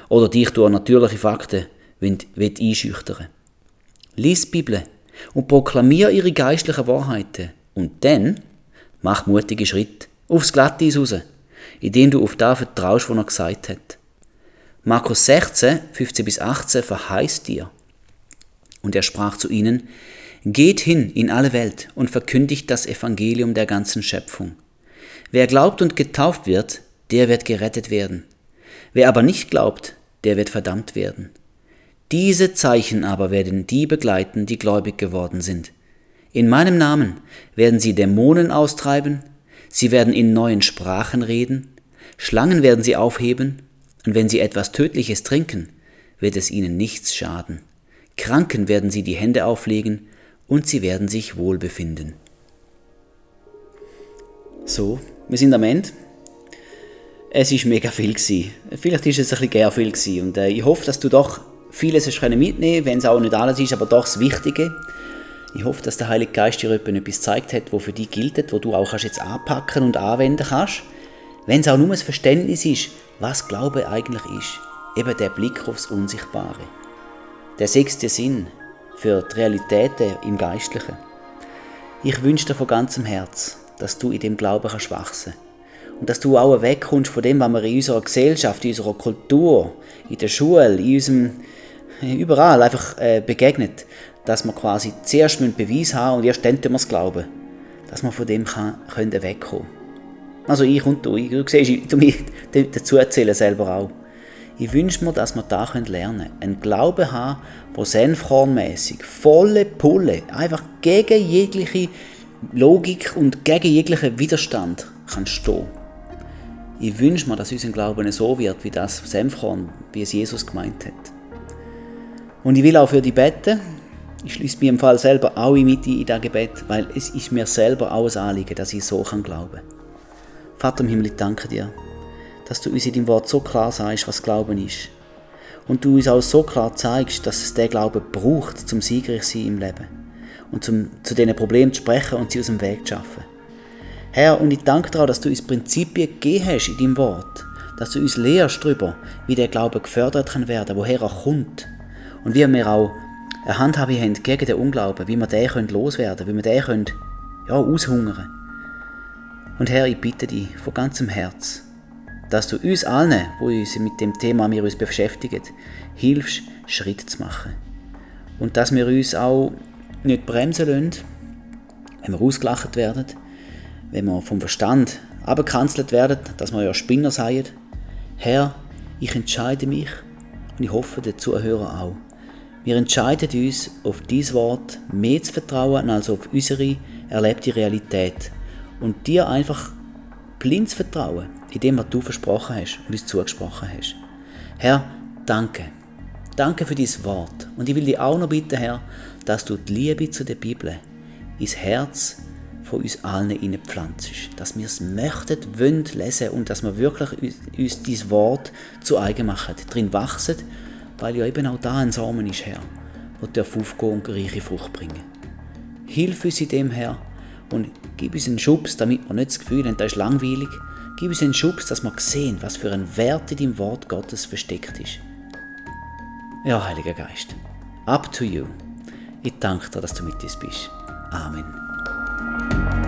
oder dich durch natürliche Fakten einschüchtern Lies die Bibel und proklamier ihre geistlichen Wahrheiten und dann mach mutige Schritte aufs Glatteis raus, indem du auf das vertraust, was er gesagt hat. Markus 16, 15 bis 18 verheißt dir. Und er sprach zu ihnen, Geht hin in alle Welt und verkündigt das Evangelium der ganzen Schöpfung. Wer glaubt und getauft wird, der wird gerettet werden. Wer aber nicht glaubt, der wird verdammt werden. Diese Zeichen aber werden die begleiten, die gläubig geworden sind. In meinem Namen werden sie Dämonen austreiben, sie werden in neuen Sprachen reden, Schlangen werden sie aufheben, und wenn sie etwas Tödliches trinken, wird es ihnen nichts schaden. Kranken werden sie die Hände auflegen, und sie werden sich wohl befinden. So, wir sind am Ende. Es ist mega viel gewesen. Vielleicht ist es ein bisschen gar viel gewesen. und äh, ich hoffe, dass du doch vieles hast mitnehmen, wenn es auch nicht alles ist, aber doch das Wichtige. Ich hoffe, dass der Heilige Geist dir etwas gezeigt hat, was für dich gilt, wo du auch jetzt anpacken und anwenden kannst. Wenn es auch nur das Verständnis ist, was Glaube eigentlich ist. Eben der Blick aufs Unsichtbare. Der sechste Sinn für die Realitäten im Geistlichen. Ich wünsche dir von ganzem Herz, dass du in dem Glauben kannst wachsen und dass du auch wegkommst von dem, was wir in unserer Gesellschaft, in unserer Kultur, in der Schule, in unserem, überall einfach äh, begegnet, dass wir quasi zuerst einen Beweis haben und erst dann wir es glauben, dass wir von dem kann, können wegkommen Also ich und du, du siehst, tu mich [laughs] dazu erzählen selber auch. Ich wünsche mir, dass wir da lernen können. Einen Glauben haben, der senfkornmässig, volle Pulle, einfach gegen jegliche Logik und gegen jeglichen Widerstand kann stehen. Ich wünsche mir, dass unser Glauben so wird, wie das Senfkorn, wie es Jesus gemeint hat. Und ich will auch für die beten, ich schließe mich im Fall selber auch mit in das Gebet, weil es ist mir selber auch ein Anliegen, dass ich so kann glauben Vater im Himmel, ich danke dir, dass du uns in deinem Wort so klar sagst, was Glauben ist. Und du uns auch so klar zeigst, dass es der Glauben braucht, zum siegreich sein im Leben. Und zum, zu diesen Problemen zu sprechen und sie aus dem Weg zu schaffen. Herr, und ich danke dir, dass du uns Prinzipien gegeben hast in deinem Wort. Dass du uns lehrst darüber, wie der Glaube gefördert kann werden, woher er kommt. Und wie wir auch eine Handhabe haben gegen den Unglauben, wie wir den loswerden können, wie wir den können, ja, aushungern Und Herr, ich bitte dich von ganzem Herz, dass du uns allen, wo uns mit dem Thema wir uns beschäftigen, hilfst, Schritt zu machen. Und dass wir uns auch nicht bremsen lassen, wenn wir ausgelacht werden, wenn wir vom Verstand abgekanzelt werden, dass wir ja Spinner seien. Herr, ich entscheide mich und ich hoffe, der Zuhörer auch. Wir entscheiden uns, auf dieses Wort mehr zu vertrauen als auf unsere erlebte Realität und dir einfach blind zu vertrauen, in dem, was du versprochen hast und uns zugesprochen hast. Herr, danke. Danke für dieses Wort. Und ich will dich auch noch bitten, Herr, dass du die Liebe zu der Bibel ins Herz von uns allen hineinpflanzt. Dass wir es möchten, wollen lesen und dass wir wirklich uns dieses Wort zu eigen machen, drin wachsen weil ja eben auch da ein Samen ist, Herr, der aufgehen und reiche Frucht bringen. Hilf uns in dem, Herr, und gib uns einen Schubs, damit wir nicht das Gefühl haben, das ist langweilig. Gib uns einen Schubs, dass wir sehen, was für ein Wert in dem Wort Gottes versteckt ist. Ja, Heiliger Geist, up to you. Ich danke dir, dass du mit uns bist. Amen.